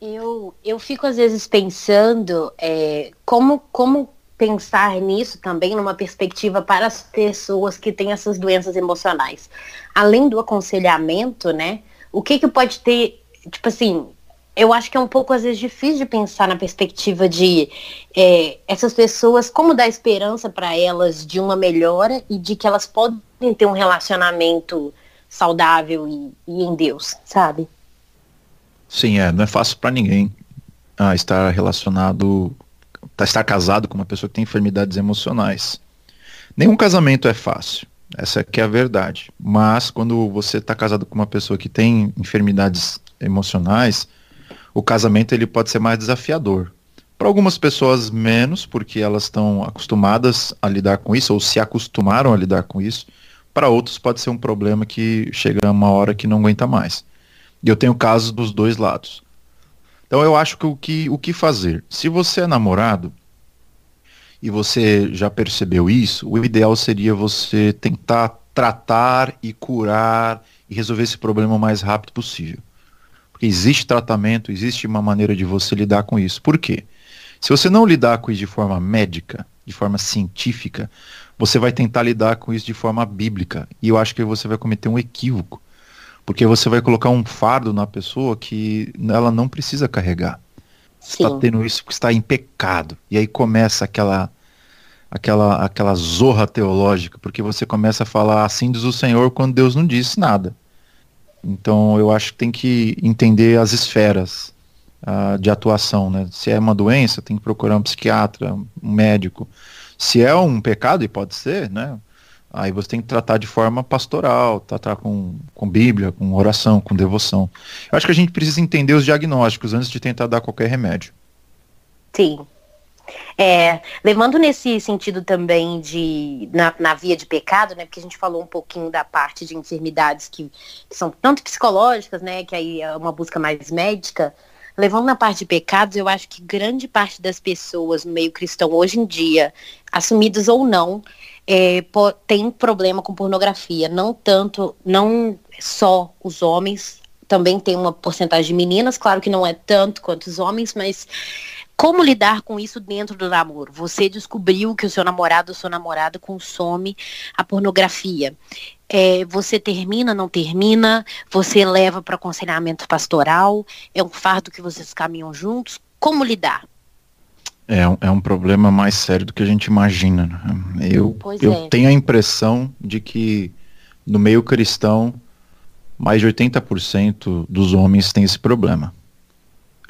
Eu, eu fico às vezes pensando é, como, como pensar nisso também numa perspectiva para as pessoas que têm essas doenças emocionais. Além do aconselhamento, né? O que que pode ter, tipo assim, eu acho que é um pouco às vezes difícil de pensar na perspectiva de é, essas pessoas, como dar esperança para elas de uma melhora e de que elas podem ter um relacionamento saudável e, e em Deus, sabe? Sim, é, não é fácil para ninguém ah, estar relacionado, tá, estar casado com uma pessoa que tem enfermidades emocionais. Nenhum casamento é fácil, essa que é a verdade. Mas quando você está casado com uma pessoa que tem enfermidades emocionais, o casamento ele pode ser mais desafiador. Para algumas pessoas menos, porque elas estão acostumadas a lidar com isso ou se acostumaram a lidar com isso. Para outros pode ser um problema que chega uma hora que não aguenta mais. E eu tenho casos dos dois lados. Então eu acho que o que, o que fazer? Se você é namorado e você já percebeu isso, o ideal seria você tentar tratar e curar e resolver esse problema o mais rápido possível. Porque existe tratamento, existe uma maneira de você lidar com isso. Por quê? Se você não lidar com isso de forma médica, de forma científica, você vai tentar lidar com isso de forma bíblica. E eu acho que você vai cometer um equívoco. Porque você vai colocar um fardo na pessoa que ela não precisa carregar. Está tendo isso porque está em pecado. E aí começa aquela aquela aquela zorra teológica, porque você começa a falar assim diz o Senhor quando Deus não disse nada. Então eu acho que tem que entender as esferas ah, de atuação, né? Se é uma doença, tem que procurar um psiquiatra, um médico. Se é um pecado, e pode ser, né? Aí você tem que tratar de forma pastoral, tratar com, com Bíblia, com oração, com devoção. Eu acho que a gente precisa entender os diagnósticos antes de tentar dar qualquer remédio. Sim. É, levando nesse sentido também de na, na, via de pecado, né? Porque a gente falou um pouquinho da parte de enfermidades que, que, são tanto psicológicas, né? Que aí é uma busca mais médica. Levando na parte de pecados, eu acho que grande parte das pessoas no meio cristão hoje em dia, assumidas ou não, é, tem problema com pornografia. Não tanto, não só os homens, também tem uma porcentagem de meninas, claro que não é tanto quanto os homens, mas como lidar com isso dentro do namoro? Você descobriu que o seu namorado ou sua namorada consome a pornografia. É, você termina, não termina? Você leva para aconselhamento pastoral? É um fardo que vocês caminham juntos? Como lidar? É, é um problema mais sério do que a gente imagina. Né? Eu, eu é. tenho a impressão de que no meio cristão, mais de 80% dos homens têm esse problema.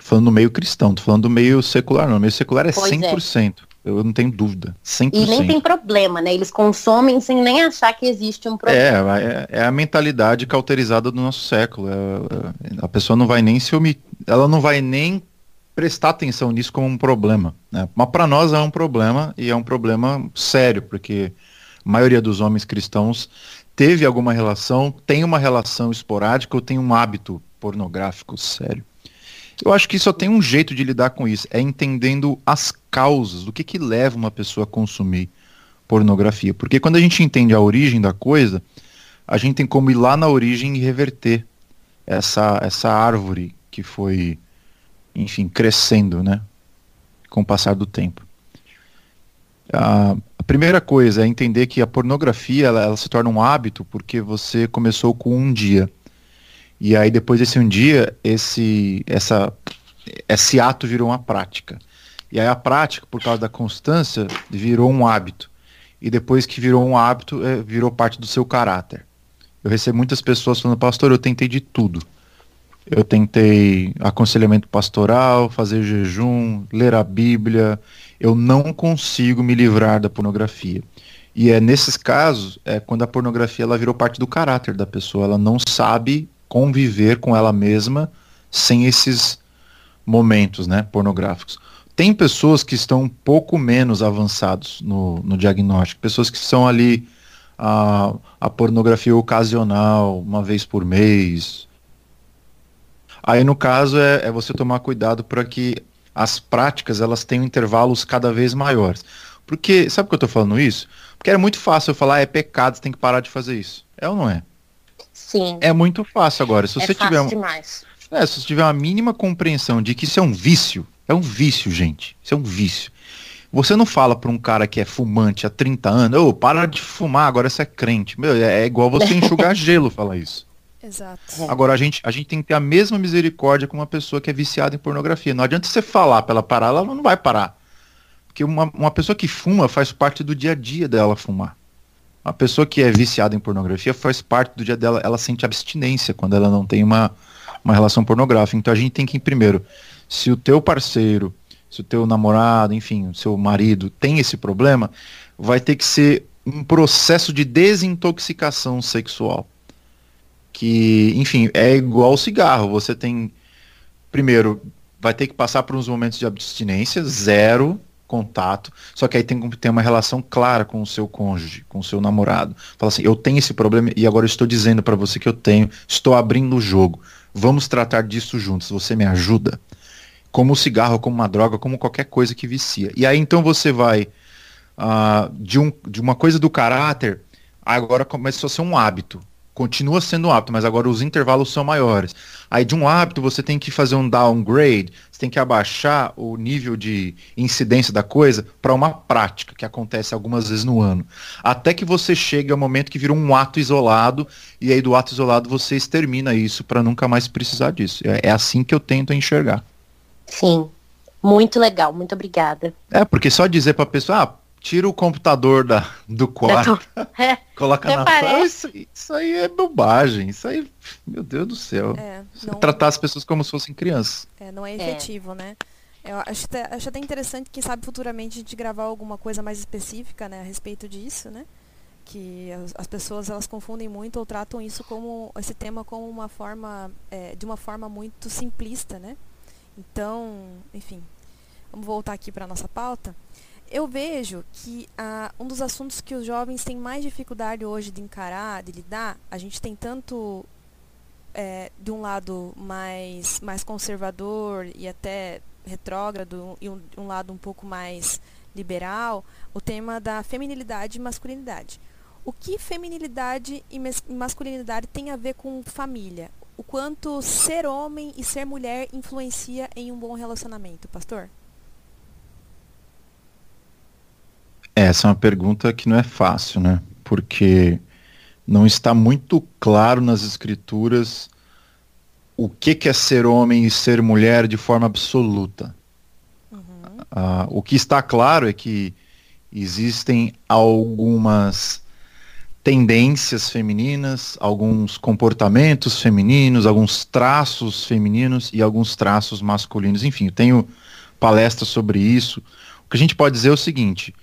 Falando no meio cristão, tô falando do meio secular, não. O meio secular é pois 100%. É. Eu não tenho dúvida. 100%. E nem tem problema, né? Eles consomem sem nem achar que existe um problema. É, é, é a mentalidade cauterizada do nosso século. É, é, a pessoa não vai nem se omitir, ela não vai nem prestar atenção nisso como um problema. Né? Mas para nós é um problema e é um problema sério, porque a maioria dos homens cristãos teve alguma relação, tem uma relação esporádica ou tem um hábito pornográfico sério. Eu acho que só tem um jeito de lidar com isso, é entendendo as causas, do que que leva uma pessoa a consumir pornografia. Porque quando a gente entende a origem da coisa, a gente tem como ir lá na origem e reverter essa, essa árvore que foi enfim, crescendo, né? Com o passar do tempo. A, primeira coisa é entender que a pornografia ela, ela, se torna um hábito porque você começou com um dia. E aí depois desse um dia, esse, essa, esse ato virou uma prática. E aí a prática, por causa da constância, virou um hábito. E depois que virou um hábito, é, virou parte do seu caráter. Eu recebo muitas pessoas falando, pastor, eu tentei de tudo. Eu tentei aconselhamento pastoral, fazer jejum, ler a Bíblia. Eu não consigo me livrar da pornografia. E é nesses casos, é quando a pornografia ela virou parte do caráter da pessoa. Ela não sabe conviver com ela mesma sem esses momentos né, pornográficos. Tem pessoas que estão um pouco menos avançados no, no diagnóstico, pessoas que são ali a, a pornografia ocasional, uma vez por mês, Aí no caso é, é você tomar cuidado para que as práticas elas tenham intervalos cada vez maiores. Porque, sabe por que eu estou falando isso? Porque era muito fácil eu falar, é pecado, você tem que parar de fazer isso. É ou não é? Sim. É muito fácil agora. Se é você tiver demais. É, se você tiver uma mínima compreensão de que isso é um vício, é um vício, gente. Isso é um vício. Você não fala para um cara que é fumante há 30 anos, ô, oh, para de fumar, agora você é crente. Meu, é, é igual você enxugar gelo falar isso. Exato. É. Agora, a gente, a gente tem que ter a mesma misericórdia com uma pessoa que é viciada em pornografia. Não adianta você falar para ela parar, ela não vai parar. Porque uma, uma pessoa que fuma faz parte do dia a dia dela fumar. Uma pessoa que é viciada em pornografia faz parte do dia dela, ela sente abstinência quando ela não tem uma, uma relação pornográfica. Então a gente tem que, primeiro, se o teu parceiro, se o teu namorado, enfim, o seu marido tem esse problema, vai ter que ser um processo de desintoxicação sexual que, enfim, é igual cigarro. Você tem, primeiro, vai ter que passar por uns momentos de abstinência, zero contato, só que aí tem que ter uma relação clara com o seu cônjuge, com o seu namorado. Fala assim, eu tenho esse problema e agora estou dizendo para você que eu tenho, estou abrindo o jogo. Vamos tratar disso juntos. Você me ajuda? Como o cigarro, como uma droga, como qualquer coisa que vicia. E aí então você vai uh, de, um, de uma coisa do caráter, agora começou a ser um hábito continua sendo um hábito, mas agora os intervalos são maiores. Aí de um hábito você tem que fazer um downgrade, você tem que abaixar o nível de incidência da coisa para uma prática que acontece algumas vezes no ano. Até que você chegue ao momento que vira um ato isolado e aí do ato isolado você extermina isso para nunca mais precisar disso. É, é assim que eu tento enxergar. Sim. Muito legal, muito obrigada. É, porque só dizer para a pessoa, ah, tira o computador da, do quarto, é, coloca na sala. Isso, isso, aí é bobagem. Isso aí, meu Deus do céu. É, não... Tratar as pessoas como se fossem crianças. É, não é efetivo, é. né? Eu acho até, acho até interessante, quem sabe futuramente a gente gravar alguma coisa mais específica, né, a respeito disso, né? que as, as, pessoas elas confundem muito ou tratam isso como esse tema como uma forma é, de uma forma muito simplista, né? Então, enfim, vamos voltar aqui para nossa pauta. Eu vejo que ah, um dos assuntos que os jovens têm mais dificuldade hoje de encarar, de lidar, a gente tem tanto é, de um lado mais, mais conservador e até retrógrado e um, um lado um pouco mais liberal, o tema da feminilidade e masculinidade. O que feminilidade e masculinidade tem a ver com família? O quanto ser homem e ser mulher influencia em um bom relacionamento, pastor? Essa é uma pergunta que não é fácil, né? Porque não está muito claro nas escrituras o que, que é ser homem e ser mulher de forma absoluta. Uhum. Uh, o que está claro é que existem algumas tendências femininas, alguns comportamentos femininos, alguns traços femininos e alguns traços masculinos. Enfim, eu tenho palestras sobre isso. O que a gente pode dizer é o seguinte: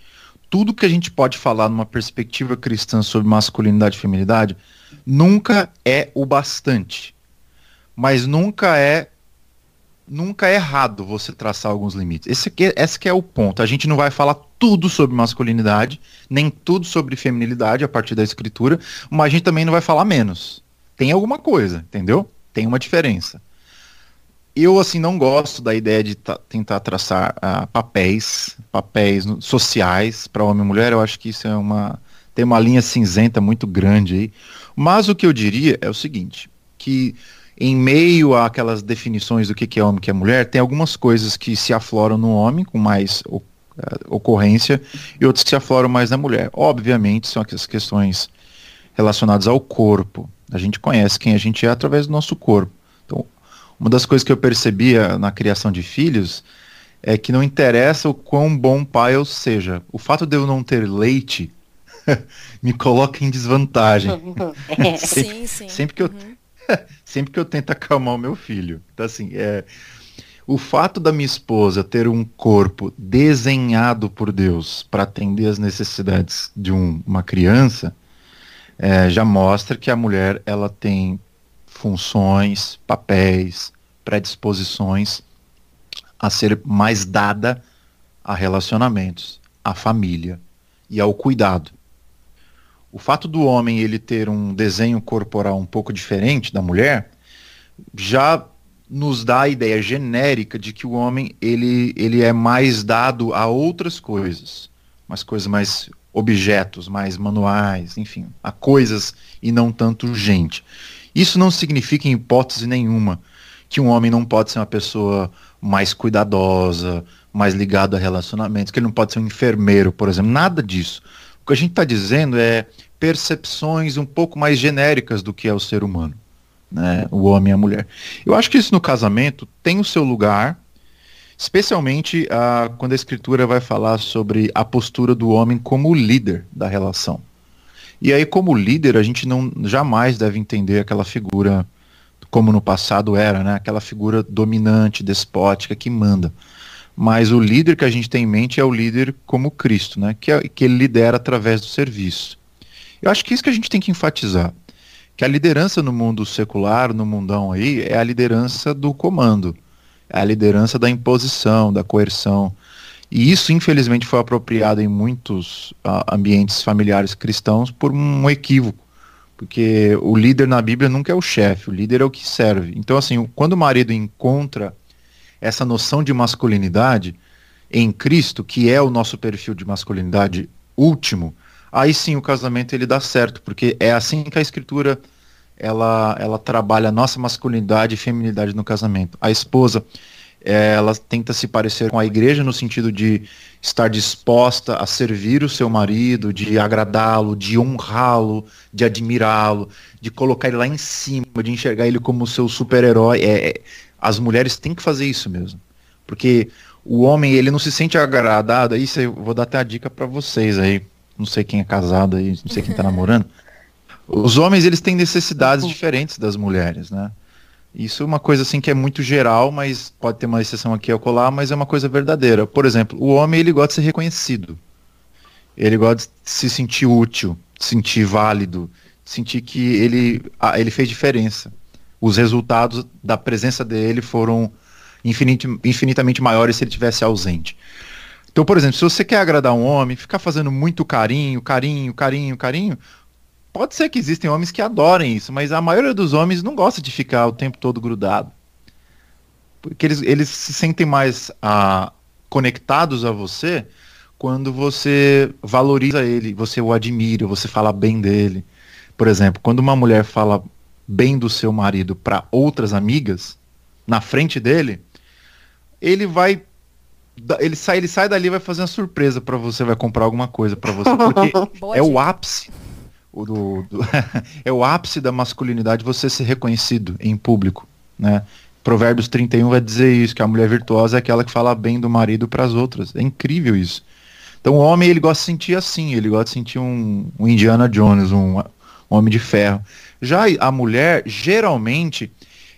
tudo que a gente pode falar numa perspectiva cristã sobre masculinidade e feminilidade nunca é o bastante. Mas nunca é nunca é errado você traçar alguns limites. Esse aqui, esse é o ponto. A gente não vai falar tudo sobre masculinidade, nem tudo sobre feminilidade a partir da escritura, mas a gente também não vai falar menos. Tem alguma coisa, entendeu? Tem uma diferença. Eu, assim, não gosto da ideia de tentar traçar uh, papéis, papéis sociais para homem e mulher. Eu acho que isso é uma. tem uma linha cinzenta muito grande aí. Mas o que eu diria é o seguinte: que em meio àquelas definições do que é homem e que é mulher, tem algumas coisas que se afloram no homem com mais uh, ocorrência e outras que se afloram mais na mulher. Obviamente, são aquelas questões relacionadas ao corpo. A gente conhece quem a gente é através do nosso corpo. Então, uma das coisas que eu percebia na criação de filhos é que não interessa o quão bom pai eu seja. O fato de eu não ter leite me coloca em desvantagem. É. sim, sim. Sempre que eu, uhum. sempre que eu tento acalmar o meu filho. Então, assim, é, o fato da minha esposa ter um corpo desenhado por Deus para atender as necessidades de um, uma criança é, já mostra que a mulher ela tem funções, papéis, predisposições a ser mais dada a relacionamentos, à família e ao cuidado o fato do homem ele ter um desenho corporal um pouco diferente da mulher já nos dá a ideia genérica de que o homem ele, ele é mais dado a outras coisas, mais coisas mais objetos, mais manuais, enfim, a coisas e não tanto gente. Isso não significa em hipótese nenhuma que um homem não pode ser uma pessoa mais cuidadosa, mais ligado a relacionamentos, que ele não pode ser um enfermeiro, por exemplo, nada disso que a gente está dizendo é percepções um pouco mais genéricas do que é o ser humano, né? o homem e a mulher. Eu acho que isso no casamento tem o seu lugar, especialmente ah, quando a escritura vai falar sobre a postura do homem como líder da relação. E aí, como líder, a gente não jamais deve entender aquela figura como no passado era, né? Aquela figura dominante, despótica que manda. Mas o líder que a gente tem em mente é o líder como Cristo, né? que, é, que ele lidera através do serviço. Eu acho que isso que a gente tem que enfatizar. Que a liderança no mundo secular, no mundão aí, é a liderança do comando. É a liderança da imposição, da coerção. E isso, infelizmente, foi apropriado em muitos uh, ambientes familiares cristãos por um equívoco. Porque o líder na Bíblia nunca é o chefe, o líder é o que serve. Então, assim, quando o marido encontra essa noção de masculinidade em Cristo, que é o nosso perfil de masculinidade último, aí sim o casamento ele dá certo, porque é assim que a escritura ela, ela trabalha a nossa masculinidade e feminilidade no casamento. A esposa, ela tenta se parecer com a igreja no sentido de estar disposta a servir o seu marido, de agradá-lo, de honrá-lo, de admirá-lo, de colocar ele lá em cima, de enxergar ele como o seu super-herói. É, é as mulheres têm que fazer isso mesmo. Porque o homem, ele não se sente agradado. Isso eu vou dar até a dica para vocês aí. Não sei quem é casado aí, não sei quem tá namorando. Os homens, eles têm necessidades diferentes das mulheres, né? Isso é uma coisa assim que é muito geral, mas pode ter uma exceção aqui ao colar, mas é uma coisa verdadeira. Por exemplo, o homem ele gosta de ser reconhecido. Ele gosta de se sentir útil, sentir válido, sentir que ele, ele fez diferença. Os resultados da presença dele foram infinit, infinitamente maiores se ele tivesse ausente. Então, por exemplo, se você quer agradar um homem, ficar fazendo muito carinho, carinho, carinho, carinho, pode ser que existem homens que adorem isso, mas a maioria dos homens não gosta de ficar o tempo todo grudado. Porque eles, eles se sentem mais ah, conectados a você quando você valoriza ele, você o admira, você fala bem dele. Por exemplo, quando uma mulher fala bem do seu marido para outras amigas, na frente dele, ele vai ele sai, ele sai dali e vai fazer uma surpresa para você, vai comprar alguma coisa para você, porque é o ápice o do, do é o ápice da masculinidade você ser reconhecido em público, né? Provérbios 31 vai dizer isso, que a mulher virtuosa é aquela que fala bem do marido para as outras. É incrível isso. Então o homem ele gosta de sentir assim, ele gosta de sentir um, um Indiana Jones, um, um homem de ferro. Já a mulher, geralmente,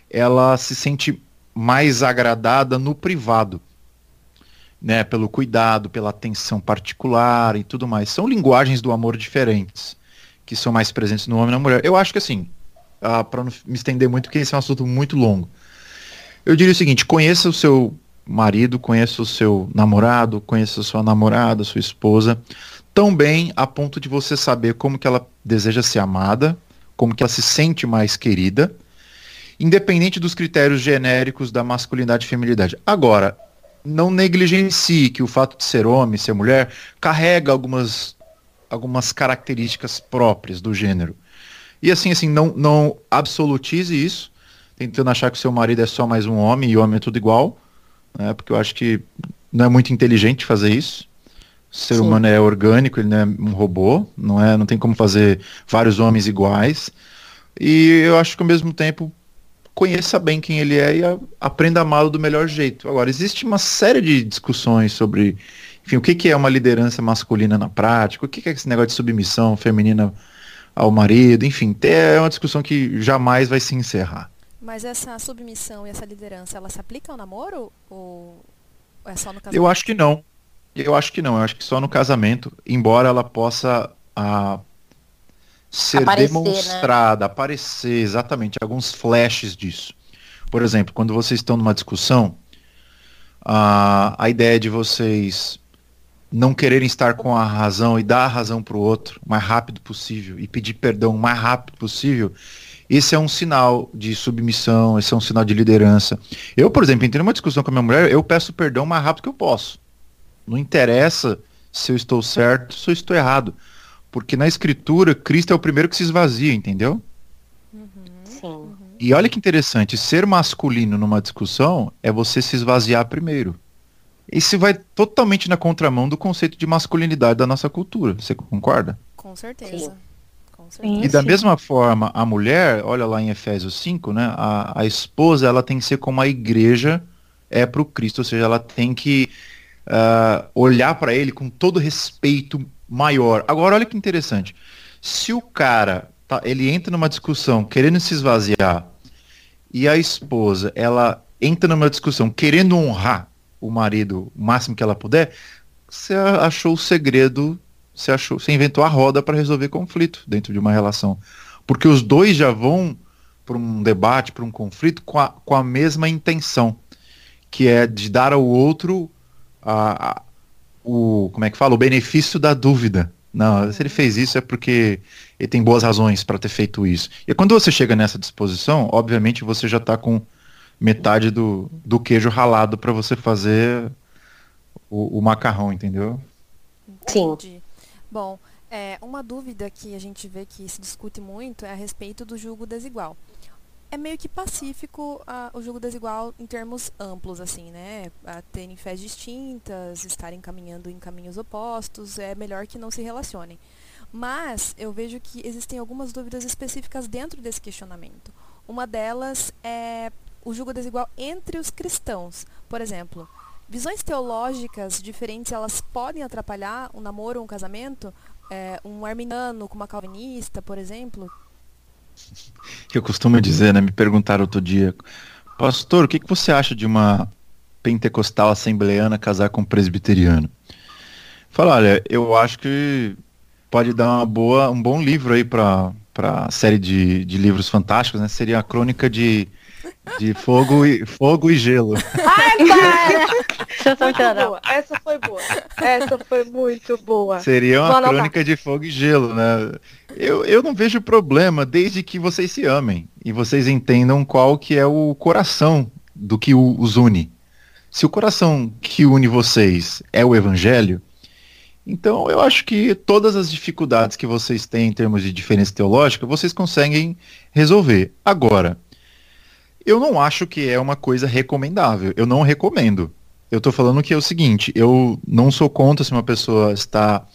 ela se sente mais agradada no privado. Né, pelo cuidado, pela atenção particular e tudo mais. São linguagens do amor diferentes, que são mais presentes no homem e na mulher. Eu acho que assim, ah, para não me estender muito, porque esse é um assunto muito longo. Eu diria o seguinte, conheça o seu marido, conheça o seu namorado, conheça a sua namorada, sua esposa, tão bem a ponto de você saber como que ela deseja ser amada, como que ela se sente mais querida, independente dos critérios genéricos da masculinidade e feminilidade. Agora, não negligencie que o fato de ser homem, ser mulher, carrega algumas, algumas características próprias do gênero. E assim, assim, não, não absolutize isso, tentando achar que seu marido é só mais um homem e o homem é tudo igual, né? Porque eu acho que não é muito inteligente fazer isso. O ser Sim. humano é orgânico, ele não é um robô, não é, não tem como fazer vários homens iguais. E eu acho que ao mesmo tempo conheça bem quem ele é e a, aprenda a amá-lo do melhor jeito. Agora, existe uma série de discussões sobre, enfim, o que, que é uma liderança masculina na prática, o que, que é esse negócio de submissão feminina ao marido, enfim, é uma discussão que jamais vai se encerrar. Mas essa submissão e essa liderança, ela se aplica ao namoro ou é só no casamento? Eu acho que não. Eu acho que não. Eu acho que só no casamento, embora ela possa a, ser aparecer, né? demonstrada, né? aparecer exatamente alguns flashes disso. Por exemplo, quando vocês estão numa discussão, a, a ideia de vocês não quererem estar com a razão e dar a razão para o outro o mais rápido possível e pedir perdão o mais rápido possível, esse é um sinal de submissão, esse é um sinal de liderança. Eu, por exemplo, entrei numa discussão com a minha mulher, eu peço perdão o mais rápido que eu posso. Não interessa se eu estou certo, se eu estou errado. Porque na escritura, Cristo é o primeiro que se esvazia, entendeu? Uhum. Sim. E olha que interessante, ser masculino numa discussão é você se esvaziar primeiro. Isso vai totalmente na contramão do conceito de masculinidade da nossa cultura. Você concorda? Com certeza. Sim. E da mesma forma, a mulher, olha lá em Efésios 5, né? A, a esposa ela tem que ser como a igreja é para o Cristo, ou seja, ela tem que uh, olhar para ele com todo respeito maior. Agora, olha que interessante. Se o cara, tá, ele entra numa discussão querendo se esvaziar e a esposa, ela entra numa discussão querendo honrar o marido o máximo que ela puder, você achou o segredo você achou, você inventou a roda para resolver conflito dentro de uma relação. Porque os dois já vão para um debate, para um conflito com a, com a mesma intenção, que é de dar ao outro a, a, o, como é que fala, o benefício da dúvida. Não, se ele fez isso é porque ele tem boas razões para ter feito isso. E quando você chega nessa disposição, obviamente você já está com metade do, do queijo ralado para você fazer o, o, macarrão, entendeu? Sim. Bom, é, uma dúvida que a gente vê que se discute muito é a respeito do julgo desigual. É meio que pacífico o julgo desigual em termos amplos, assim, né? A terem fés distintas, estarem caminhando em caminhos opostos, é melhor que não se relacionem. Mas eu vejo que existem algumas dúvidas específicas dentro desse questionamento. Uma delas é o julgo desigual entre os cristãos. Por exemplo, Visões teológicas diferentes, elas podem atrapalhar um namoro ou um casamento? É, um arminiano com uma calvinista, por exemplo? Eu costumo dizer, né, me perguntaram outro dia, pastor, o que, que você acha de uma pentecostal assembleana casar com um presbiteriano? Fala, olha, eu acho que pode dar uma boa, um bom livro aí para para série de, de livros fantásticos, né? Seria a crônica de, de fogo, e, fogo e gelo. Ai, para! boa. Essa foi boa. Essa foi muito boa. Seria uma crônica de fogo e gelo, né? Eu, eu não vejo problema desde que vocês se amem e vocês entendam qual que é o coração do que os une. Se o coração que une vocês é o evangelho, então, eu acho que todas as dificuldades que vocês têm em termos de diferença teológica, vocês conseguem resolver. Agora, eu não acho que é uma coisa recomendável. Eu não recomendo. Eu estou falando que é o seguinte, eu não sou contra se uma pessoa está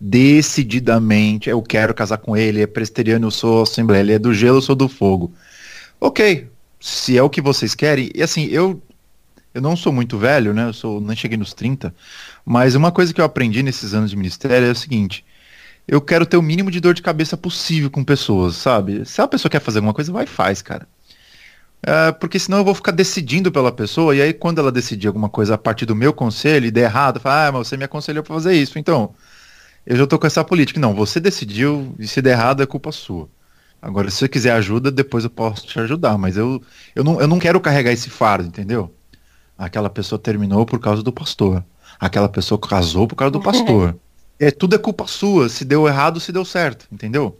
decididamente, eu quero casar com ele, é presteriano, eu sou assembleia, ele é do gelo, eu sou do fogo. Ok, se é o que vocês querem, e assim, eu eu não sou muito velho, né? Eu sou, nem cheguei nos 30, mas uma coisa que eu aprendi nesses anos de ministério é o seguinte: eu quero ter o mínimo de dor de cabeça possível com pessoas, sabe? Se a pessoa quer fazer alguma coisa, vai faz, cara. É, porque senão eu vou ficar decidindo pela pessoa, e aí quando ela decidir alguma coisa a partir do meu conselho e der errado, fala, ah, mas você me aconselhou para fazer isso. Então, eu já tô com essa política. Não, você decidiu, e se der errado é culpa sua. Agora, se você quiser ajuda, depois eu posso te ajudar, mas eu, eu, não, eu não quero carregar esse fardo, entendeu? Aquela pessoa terminou por causa do pastor aquela pessoa casou por causa do pastor. é, tudo é culpa sua, se deu errado, se deu certo, entendeu?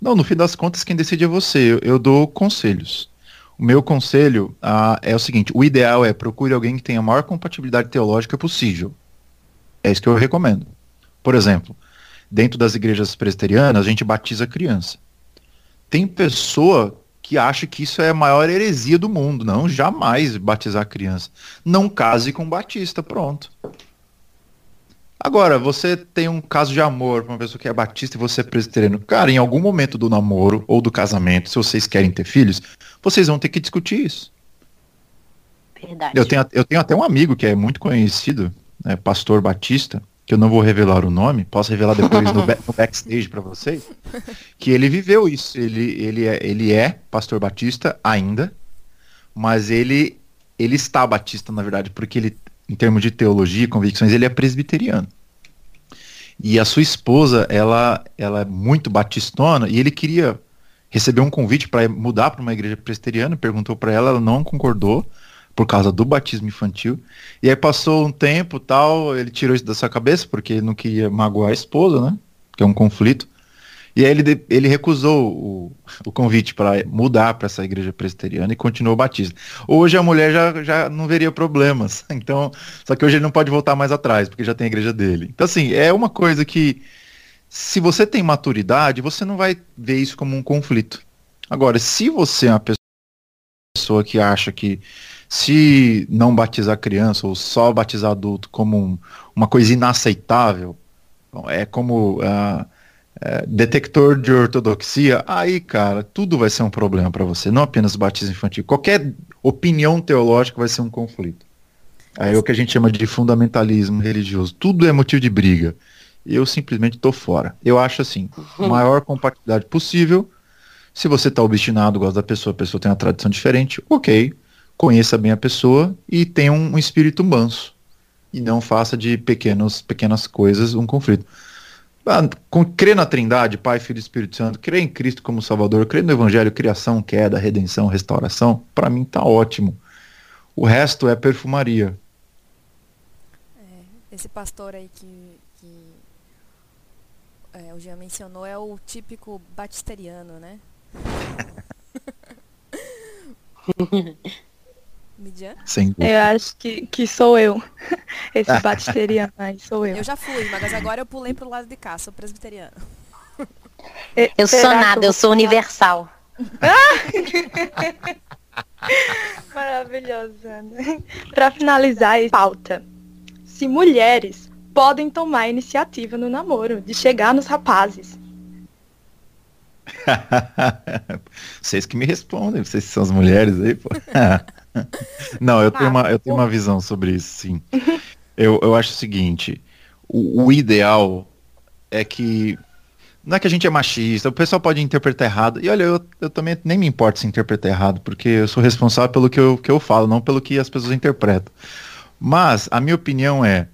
Não, no fim das contas, quem decide é você. Eu, eu dou conselhos. O meu conselho ah, é o seguinte: o ideal é procure alguém que tenha a maior compatibilidade teológica possível. É isso que eu recomendo. Por exemplo, dentro das igrejas presbiterianas, a gente batiza criança. Tem pessoa que acha que isso é a maior heresia do mundo. Não, jamais batizar criança. Não case com batista, pronto. Agora, você tem um caso de amor com uma pessoa que é batista e você é presbiteriano. Cara, em algum momento do namoro ou do casamento, se vocês querem ter filhos, vocês vão ter que discutir isso. Verdade. Eu tenho, eu tenho até um amigo que é muito conhecido, né, pastor batista, que eu não vou revelar o nome, posso revelar depois no, no backstage para vocês, que ele viveu isso. Ele, ele, é, ele é pastor batista ainda, mas ele, ele está batista, na verdade, porque ele em termos de teologia e convicções, ele é presbiteriano. E a sua esposa, ela, ela é muito batistona e ele queria receber um convite para mudar para uma igreja presbiteriana, perguntou para ela, ela não concordou por causa do batismo infantil. E aí passou um tempo, tal, ele tirou isso da sua cabeça porque não queria magoar a esposa, né? Que é um conflito. E aí ele, ele recusou o, o convite para mudar para essa igreja presbiteriana e continuou batista. Hoje a mulher já, já não veria problemas. Então, só que hoje ele não pode voltar mais atrás, porque já tem a igreja dele. Então, assim, é uma coisa que, se você tem maturidade, você não vai ver isso como um conflito. Agora, se você é uma pessoa que acha que se não batizar criança ou só batizar adulto como um, uma coisa inaceitável, é como. Uh, é, detector de ortodoxia, aí, cara, tudo vai ser um problema para você, não apenas batismo infantil. Qualquer opinião teológica vai ser um conflito. Aí é o que a gente chama de fundamentalismo religioso. Tudo é motivo de briga. Eu simplesmente estou fora. Eu acho assim, maior compatibilidade possível. Se você está obstinado, gosta da pessoa, a pessoa tem uma tradição diferente, ok. Conheça bem a pessoa e tenha um, um espírito manso. E não faça de pequenos, pequenas coisas um conflito. Ah, com, crer na Trindade, Pai, Filho e Espírito Santo, crer em Cristo como Salvador, crer no Evangelho, criação, queda, redenção, restauração, para mim tá ótimo. O resto é perfumaria. É, esse pastor aí que é, o Jean mencionou é o típico batisteriano, né? Midian? Sim. Eu acho que, que sou eu. Esse batisteriano aí sou eu. Eu já fui, mas agora eu pulei pro lado de cá, sou presbiteriano. Eu sou nada, eu sou universal. Maravilhosa. Para finalizar pauta, se mulheres podem tomar iniciativa no namoro, de chegar nos rapazes. vocês que me respondem, vocês são as mulheres aí, pô. Não, eu, tenho uma, eu tenho uma visão sobre isso, sim. Eu, eu acho o seguinte, o, o ideal é que não é que a gente é machista, o pessoal pode interpretar errado. E olha, eu, eu também nem me importo se interpretar errado, porque eu sou responsável pelo que eu, que eu falo, não pelo que as pessoas interpretam. Mas a minha opinião é,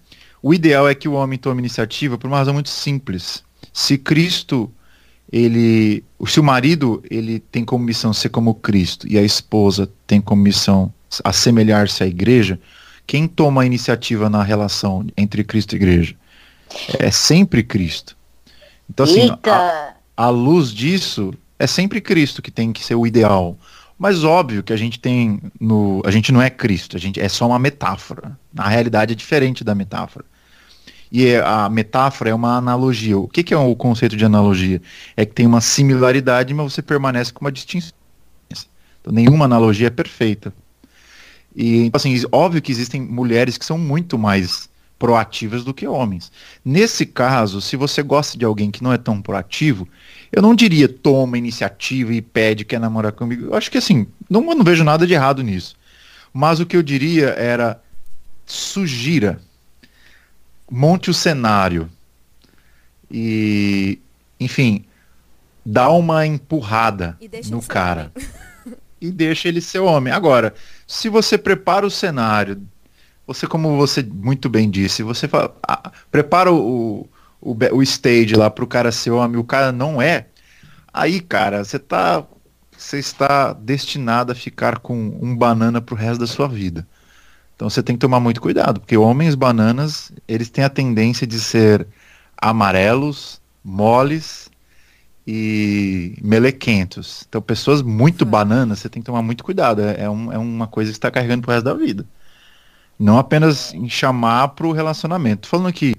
O ideal é que o homem tome iniciativa por uma razão muito simples. Se Cristo, ele, se o marido, ele tem como missão ser como Cristo e a esposa tem como missão assemelhar-se à igreja, quem toma a iniciativa na relação entre Cristo e igreja? É sempre Cristo. Então, assim, a, a luz disso, é sempre Cristo que tem que ser o ideal. Mas óbvio que a gente tem no, a gente não é Cristo, a gente é só uma metáfora. Na realidade é diferente da metáfora. E é, a metáfora é uma analogia. O que, que é o conceito de analogia? É que tem uma similaridade, mas você permanece com uma distinção. Então, nenhuma analogia é perfeita. E assim, óbvio que existem mulheres que são muito mais proativas do que homens. Nesse caso, se você gosta de alguém que não é tão proativo, eu não diria toma iniciativa e pede quer namorar comigo. Eu acho que assim, não, eu não vejo nada de errado nisso. Mas o que eu diria era sugira, monte o cenário e, enfim, dá uma empurrada no cara e deixa ele ser homem. Agora, se você prepara o cenário, você como você muito bem disse, você fala, ah, prepara o, o, o stage lá para o cara ser homem, o cara não é, aí, cara, você tá você está destinado a ficar com um banana pro resto da sua vida. Então você tem que tomar muito cuidado, porque homens bananas, eles têm a tendência de ser amarelos, moles e melequentos. Então pessoas muito bananas, você tem que tomar muito cuidado. É, é, um, é uma coisa que está carregando pro resto da vida. Não apenas em chamar pro relacionamento. Falando aqui,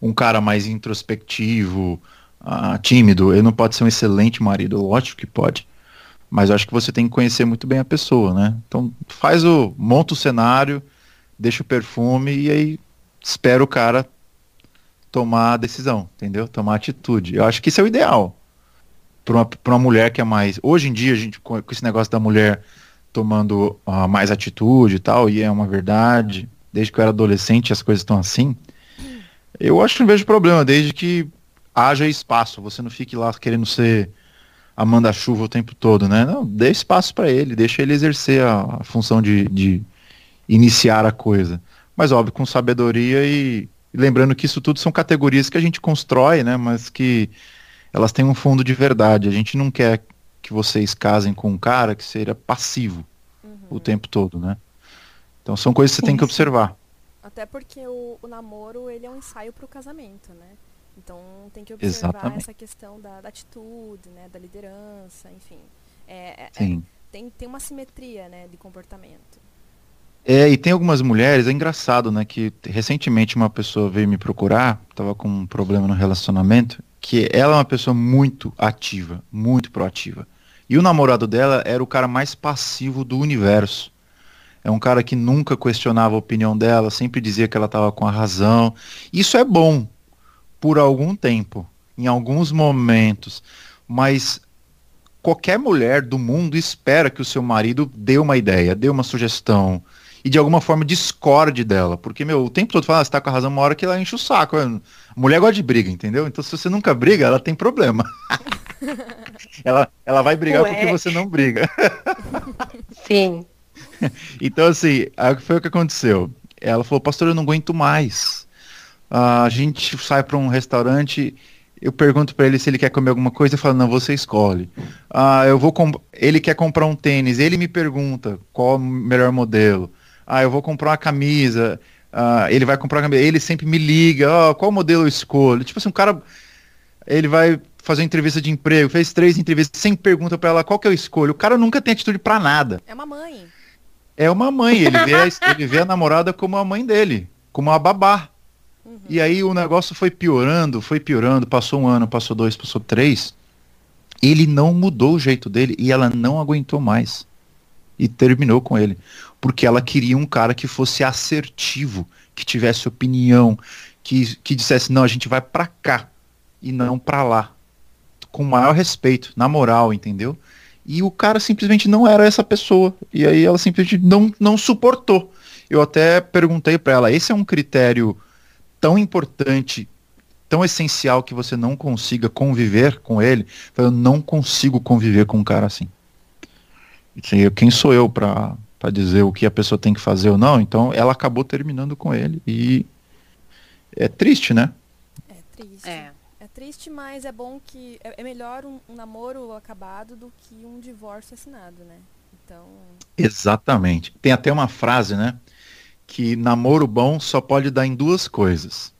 um cara mais introspectivo, uh, tímido, ele não pode ser um excelente marido, lógico que pode. Mas eu acho que você tem que conhecer muito bem a pessoa, né? Então faz o. monta o cenário, deixa o perfume e aí espera o cara tomar a decisão, entendeu? Tomar atitude. Eu acho que isso é o ideal. Para uma, uma mulher que é mais. Hoje em dia, a gente, com, esse negócio da mulher tomando uh, mais atitude e tal, e é uma verdade. Desde que eu era adolescente, as coisas estão assim. Eu acho que não vejo problema, desde que haja espaço. Você não fique lá querendo ser a manda-chuva o tempo todo, né? Não, dê espaço para ele, deixa ele exercer a, a função de, de, iniciar a coisa. Mas, óbvio, com sabedoria e, e, lembrando que isso tudo são categorias que a gente constrói, né? Mas que elas têm um fundo de verdade. A gente não quer que vocês casem com um cara que seja passivo uhum. o tempo todo, né? Então são coisas que você tem que observar. Até porque o, o namoro, ele é um ensaio para o casamento, né? Então tem que observar Exatamente. essa questão da, da, atitude, né, da liderança, enfim. É, é, é, tem, tem uma simetria né, de comportamento. É, e tem algumas mulheres, é engraçado, né, que recentemente uma pessoa veio me procurar, estava com um problema no relacionamento, que ela é uma pessoa muito ativa, muito proativa. E o namorado dela era o cara mais passivo do universo. É um cara que nunca questionava a opinião dela, sempre dizia que ela estava com a razão. Isso é bom, por algum tempo, em alguns momentos, mas qualquer mulher do mundo espera que o seu marido dê uma ideia, dê uma sugestão e de alguma forma discorde dela, porque meu, o tempo todo fala, ah, você tá com a razão, uma hora que ela enche o saco. A mulher gosta de briga, entendeu? Então se você nunca briga, ela tem problema. ela, ela vai brigar Ué. porque você não briga. Sim. então assim, foi o que aconteceu. Ela falou, pastor, eu não aguento mais a gente sai para um restaurante, eu pergunto para ele se ele quer comer alguma coisa, ele fala, não, você escolhe. Ah, eu vou ele quer comprar um tênis, ele me pergunta qual o melhor modelo. Ah, eu vou comprar uma camisa, ah, ele vai comprar uma camisa, ele sempre me liga, oh, qual modelo eu escolho? Tipo assim, um cara, ele vai fazer uma entrevista de emprego, fez três entrevistas, sem pergunta para ela qual que eu escolho. O cara nunca tem atitude para nada. É uma mãe. É uma mãe, ele vê, a, ele vê a namorada como a mãe dele, como uma babá. Uhum. E aí o negócio foi piorando, foi piorando, passou um ano, passou dois, passou três. Ele não mudou o jeito dele e ela não aguentou mais. E terminou com ele. Porque ela queria um cara que fosse assertivo, que tivesse opinião, que, que dissesse, não, a gente vai para cá e não para lá. Com maior respeito, na moral, entendeu? E o cara simplesmente não era essa pessoa. E aí ela simplesmente não, não suportou. Eu até perguntei para ela, esse é um critério tão importante, tão essencial que você não consiga conviver com ele, eu não consigo conviver com um cara assim. Quem sou eu para dizer o que a pessoa tem que fazer ou não? Então ela acabou terminando com ele e é triste, né? É triste. É. É triste, mas é bom que. É, é melhor um, um namoro acabado do que um divórcio assinado, né? Então. Exatamente. Tem até uma frase, né? Que namoro bom só pode dar em duas coisas: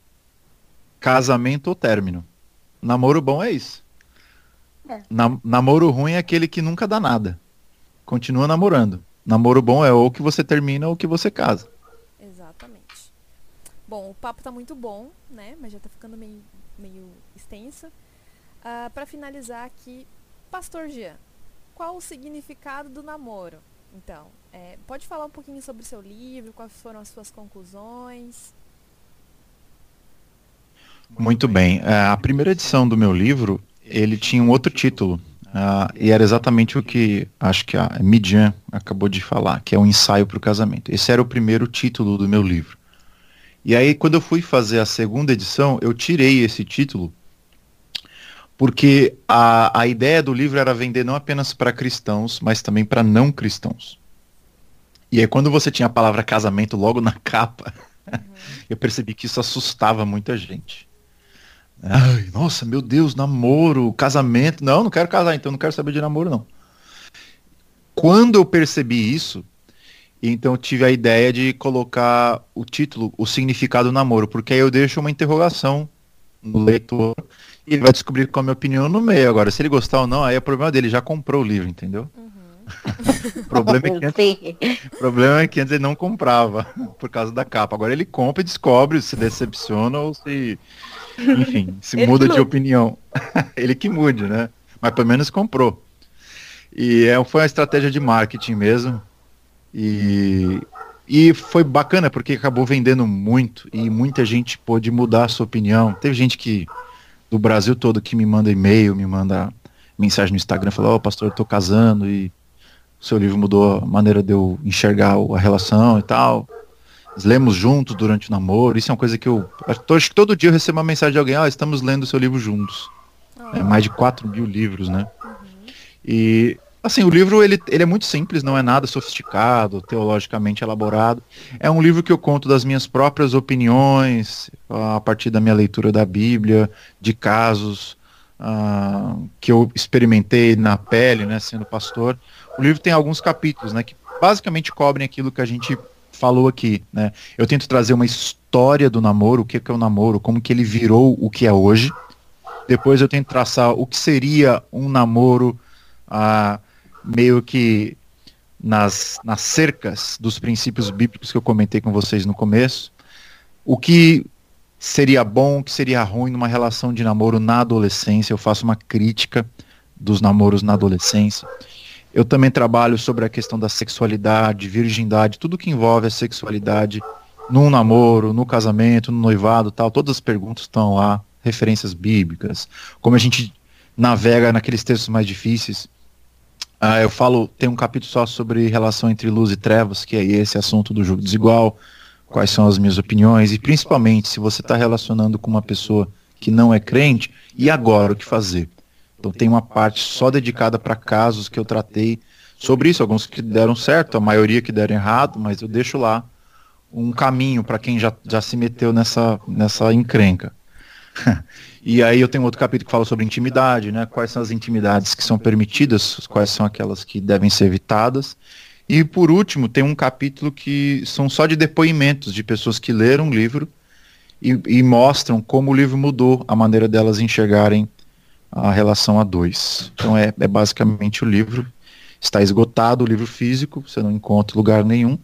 casamento ou término. Namoro bom é isso. É. Na- namoro ruim é aquele que nunca dá nada. Continua namorando. Namoro bom é ou que você termina ou que você casa. Exatamente. Bom, o papo tá muito bom, né? Mas já tá ficando meio, meio extenso. Ah, para finalizar aqui, Pastor Jean, qual o significado do namoro? Então, é, pode falar um pouquinho sobre o seu livro, quais foram as suas conclusões? Muito bem. É, A primeira edição do meu livro, ele tinha um outro título. ah, e era exatamente o que acho que a Midian acabou de falar, que é um ensaio para o casamento. Esse era o primeiro título do meu livro. E aí, quando eu fui fazer a segunda edição, eu tirei esse título, porque a, a ideia do livro era vender não apenas para cristãos, mas também para não cristãos. E aí, quando você tinha a palavra casamento logo na capa, eu percebi que isso assustava muita gente. Ai, nossa, meu Deus, namoro, casamento. Não, não quero casar, então não quero saber de namoro, não. Quando eu percebi isso, então eu tive a ideia de colocar o título, o significado do namoro, porque aí eu deixo uma interrogação no leitor ele vai descobrir qual é a minha opinião no meio. Agora, se ele gostar ou não, aí é problema dele, já comprou o livro, entendeu? o problema é que antes problema é que antes ele não comprava por causa da capa. Agora ele compra e descobre se decepciona ou se. Enfim, se Ele muda de opinião. ele que mude, né? Mas pelo menos comprou. E é, foi uma estratégia de marketing mesmo. E, e foi bacana porque acabou vendendo muito e muita gente pôde mudar a sua opinião. Teve gente que do Brasil todo que me manda e-mail, me manda mensagem no Instagram, falou, ó, pastor, eu tô casando e o seu livro mudou a maneira de eu enxergar a relação e tal. Nós lemos juntos durante o namoro. Isso é uma coisa que eu. Acho que todo dia eu recebo uma mensagem de alguém, ah, estamos lendo o seu livro juntos. É mais de 4 mil livros, né? E assim, o livro ele, ele é muito simples, não é nada sofisticado, teologicamente elaborado. É um livro que eu conto das minhas próprias opiniões, a partir da minha leitura da Bíblia, de casos ah, que eu experimentei na pele, né, sendo pastor. O livro tem alguns capítulos, né, que basicamente cobrem aquilo que a gente falou aqui, né? Eu tento trazer uma história do namoro, o que que é o namoro, como que ele virou o que é hoje. Depois eu tento traçar o que seria um namoro ah, meio que nas, nas cercas dos princípios bíblicos que eu comentei com vocês no começo. O que seria bom, o que seria ruim numa relação de namoro na adolescência. Eu faço uma crítica dos namoros na adolescência. Eu também trabalho sobre a questão da sexualidade, virgindade, tudo que envolve a sexualidade num namoro, no casamento, no noivado, tal. Todas as perguntas estão lá, referências bíblicas, como a gente navega naqueles textos mais difíceis. Ah, eu falo, tem um capítulo só sobre relação entre luz e trevas, que é esse assunto do jogo desigual, quais são as minhas opiniões, e principalmente se você está relacionando com uma pessoa que não é crente, e agora o que fazer? Então tem uma parte só dedicada para casos que eu tratei sobre isso, alguns que deram certo, a maioria que deram errado, mas eu deixo lá um caminho para quem já, já se meteu nessa, nessa encrenca. e aí eu tenho outro capítulo que fala sobre intimidade, né? Quais são as intimidades que são permitidas, quais são aquelas que devem ser evitadas. E por último, tem um capítulo que são só de depoimentos de pessoas que leram o livro e, e mostram como o livro mudou a maneira delas enxergarem a relação a dois. Então é, é basicamente o livro. Está esgotado o livro físico, você não encontra lugar nenhum,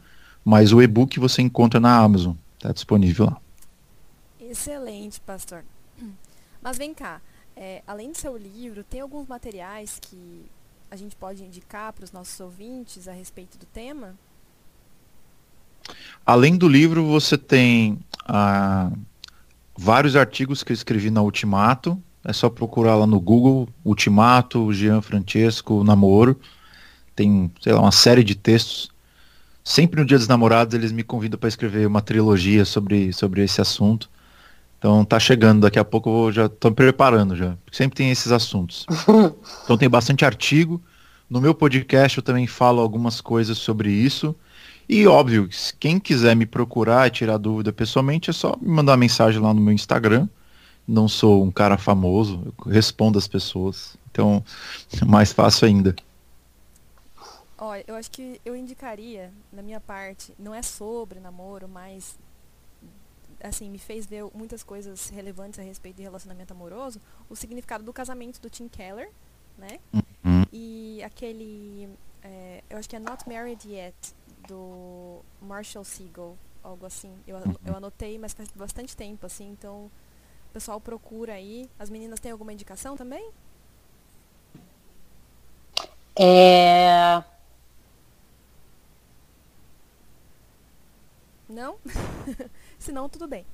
mas o e-book você encontra na Amazon. Está disponível lá. Excelente, pastor. Mas vem cá, é, além do seu livro, tem alguns materiais que a gente pode indicar para os nossos ouvintes a respeito do tema? Além do livro, você tem ah, vários artigos que eu escrevi na Ultimato. É só procurar lá no Google, Ultimato, Jean Francesco, Namoro. Tem, sei lá, uma série de textos. Sempre no Dia dos Namorados eles me convidam para escrever uma trilogia sobre, sobre esse assunto. Então tá chegando, daqui a pouco eu vou, já estou preparando já. Porque sempre tem esses assuntos. Então tem bastante artigo. No meu podcast eu também falo algumas coisas sobre isso. E óbvio, quem quiser me procurar e tirar dúvida pessoalmente, é só me mandar uma mensagem lá no meu Instagram. Não sou um cara famoso, eu respondo as pessoas. Então, é mais fácil ainda. Olha, eu acho que eu indicaria, na minha parte, não é sobre namoro, mas assim, me fez ver muitas coisas relevantes a respeito de relacionamento amoroso, o significado do casamento do Tim Keller, né? Uhum. E aquele, é, eu acho que é Not Married Yet, do Marshall Siegel, algo assim. Eu, Uhum. eu anotei, mas faz bastante tempo, assim, então o pessoal procura aí. As meninas têm alguma indicação também? É, Não? Se não, tudo bem.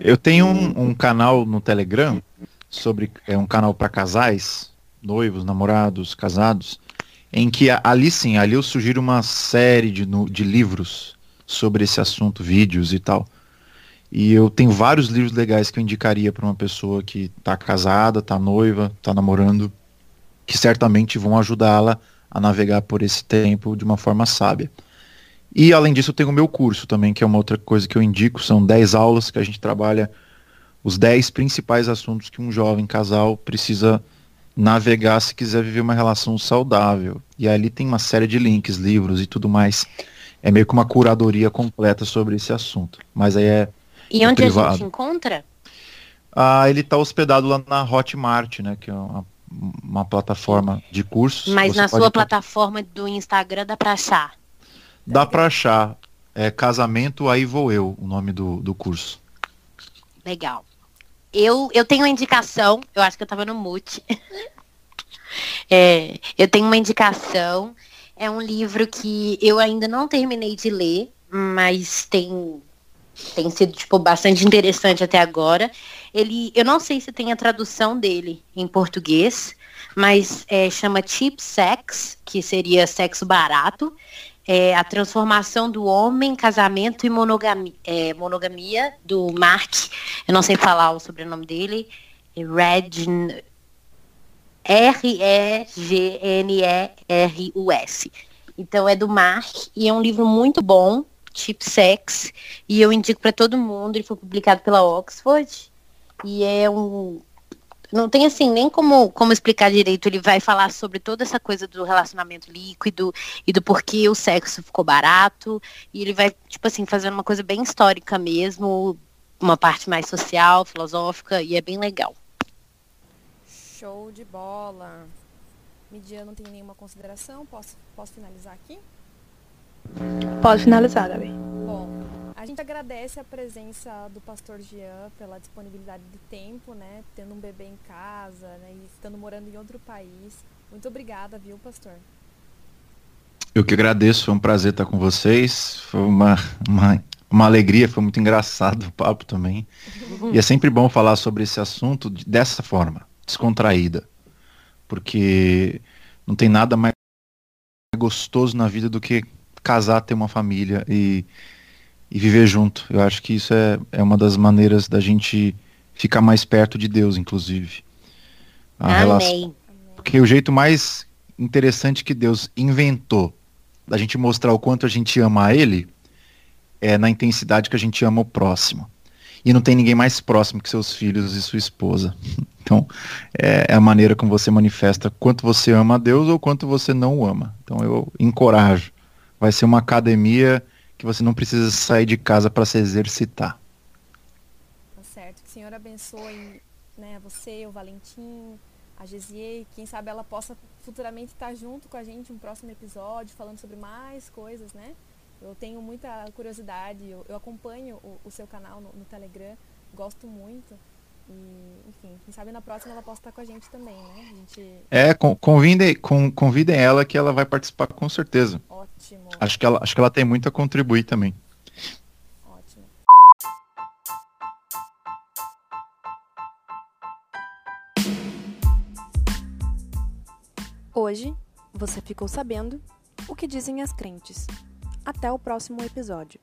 Eu tenho um, um canal no Telegram sobre é um canal para casais, noivos, namorados, casados, em que ali sim, ali eu sugiro uma série de, de livros sobre esse assunto, vídeos e tal. E eu tenho vários livros legais que eu indicaria para uma pessoa que está casada, está noiva, está namorando, que certamente vão ajudá-la a navegar por esse tempo de uma forma sábia. E além disso, eu tenho o meu curso também, que é uma outra coisa que eu indico, são 10 aulas que a gente trabalha os 10 principais assuntos que um jovem casal precisa navegar se quiser viver uma relação saudável. E ali tem uma série de links, livros e tudo mais. É meio que uma curadoria completa sobre esse assunto. Mas aí é. E onde a gente encontra? Ah, ele está hospedado lá na Hotmart, né? Que é uma, uma plataforma de cursos. Mas na pode sua encontrar- plataforma do Instagram dá pra achar. Dá pra achar. É Casamento Aí Vou Eu, o nome do, do curso. Legal. Eu, eu tenho uma indicação, eu acho que eu tava no mute. É, eu tenho uma indicação. É um livro que eu ainda não terminei de ler, mas tem, tem sido tipo, bastante interessante até agora. Ele, eu não sei se tem a tradução dele em português, mas é, chama Cheap Sex, que seria sexo barato. É, a transformação do homem, casamento e monogami- é, monogamia, do Mark, eu não sei falar o sobrenome dele, é Regn, R-E-G-N-E-R-U-S. Então é do Mark e é um livro muito bom, Cheap Sex, e eu indico para todo mundo, ele foi publicado pela Oxford, e é um não tem assim nem como, como explicar direito. Ele vai falar sobre toda essa coisa do relacionamento líquido e do porquê o sexo ficou barato. E ele vai, tipo assim, fazendo uma coisa bem histórica mesmo, uma parte mais social, filosófica, e é bem legal. Show de bola. Midia não tem nenhuma consideração? Posso, posso finalizar aqui? Pode finalizar, Gabi. Bom, a gente agradece a presença do pastor Jean pela disponibilidade de tempo, né? Tendo um bebê em casa, né? E estando morando em outro país. Muito obrigada, viu, pastor? Eu que agradeço, foi um prazer estar com vocês. Foi uma, uma, uma alegria, foi muito engraçado o papo também. E é sempre bom falar sobre esse assunto de- dessa forma, descontraída. Porque não tem nada mais gostoso na vida do que casar, ter uma família e, e viver junto. Eu acho que isso é, é uma das maneiras da gente ficar mais perto de Deus, inclusive. A relação- Amém. porque o jeito mais interessante que Deus inventou da gente mostrar o quanto a gente ama a Ele é na intensidade que a gente ama o próximo. E não tem ninguém mais próximo que seus filhos e sua esposa. Então, é, é a maneira como você manifesta quanto você ama a Deus ou quanto você não o ama. Então, eu encorajo. Vai ser uma academia que você não precisa sair de casa para se exercitar. Tá certo. Que o Senhor abençoe né, você, o Valentim, a Gesier. Quem sabe ela possa futuramente estar junto com a gente um próximo episódio, falando sobre mais coisas, né? Eu tenho muita curiosidade, eu, eu acompanho o, o seu canal no, no Telegram, gosto muito. E, enfim, quem sabe na próxima ela possa estar com a gente também, né? A gente. É, con- convidem, con- convidem ela que ela vai participar com certeza. Ótimo, Acho que ela, acho que ela tem muito a contribuir também. ótimo. Hoje você ficou sabendo o que dizem as crentes. Até o próximo episódio.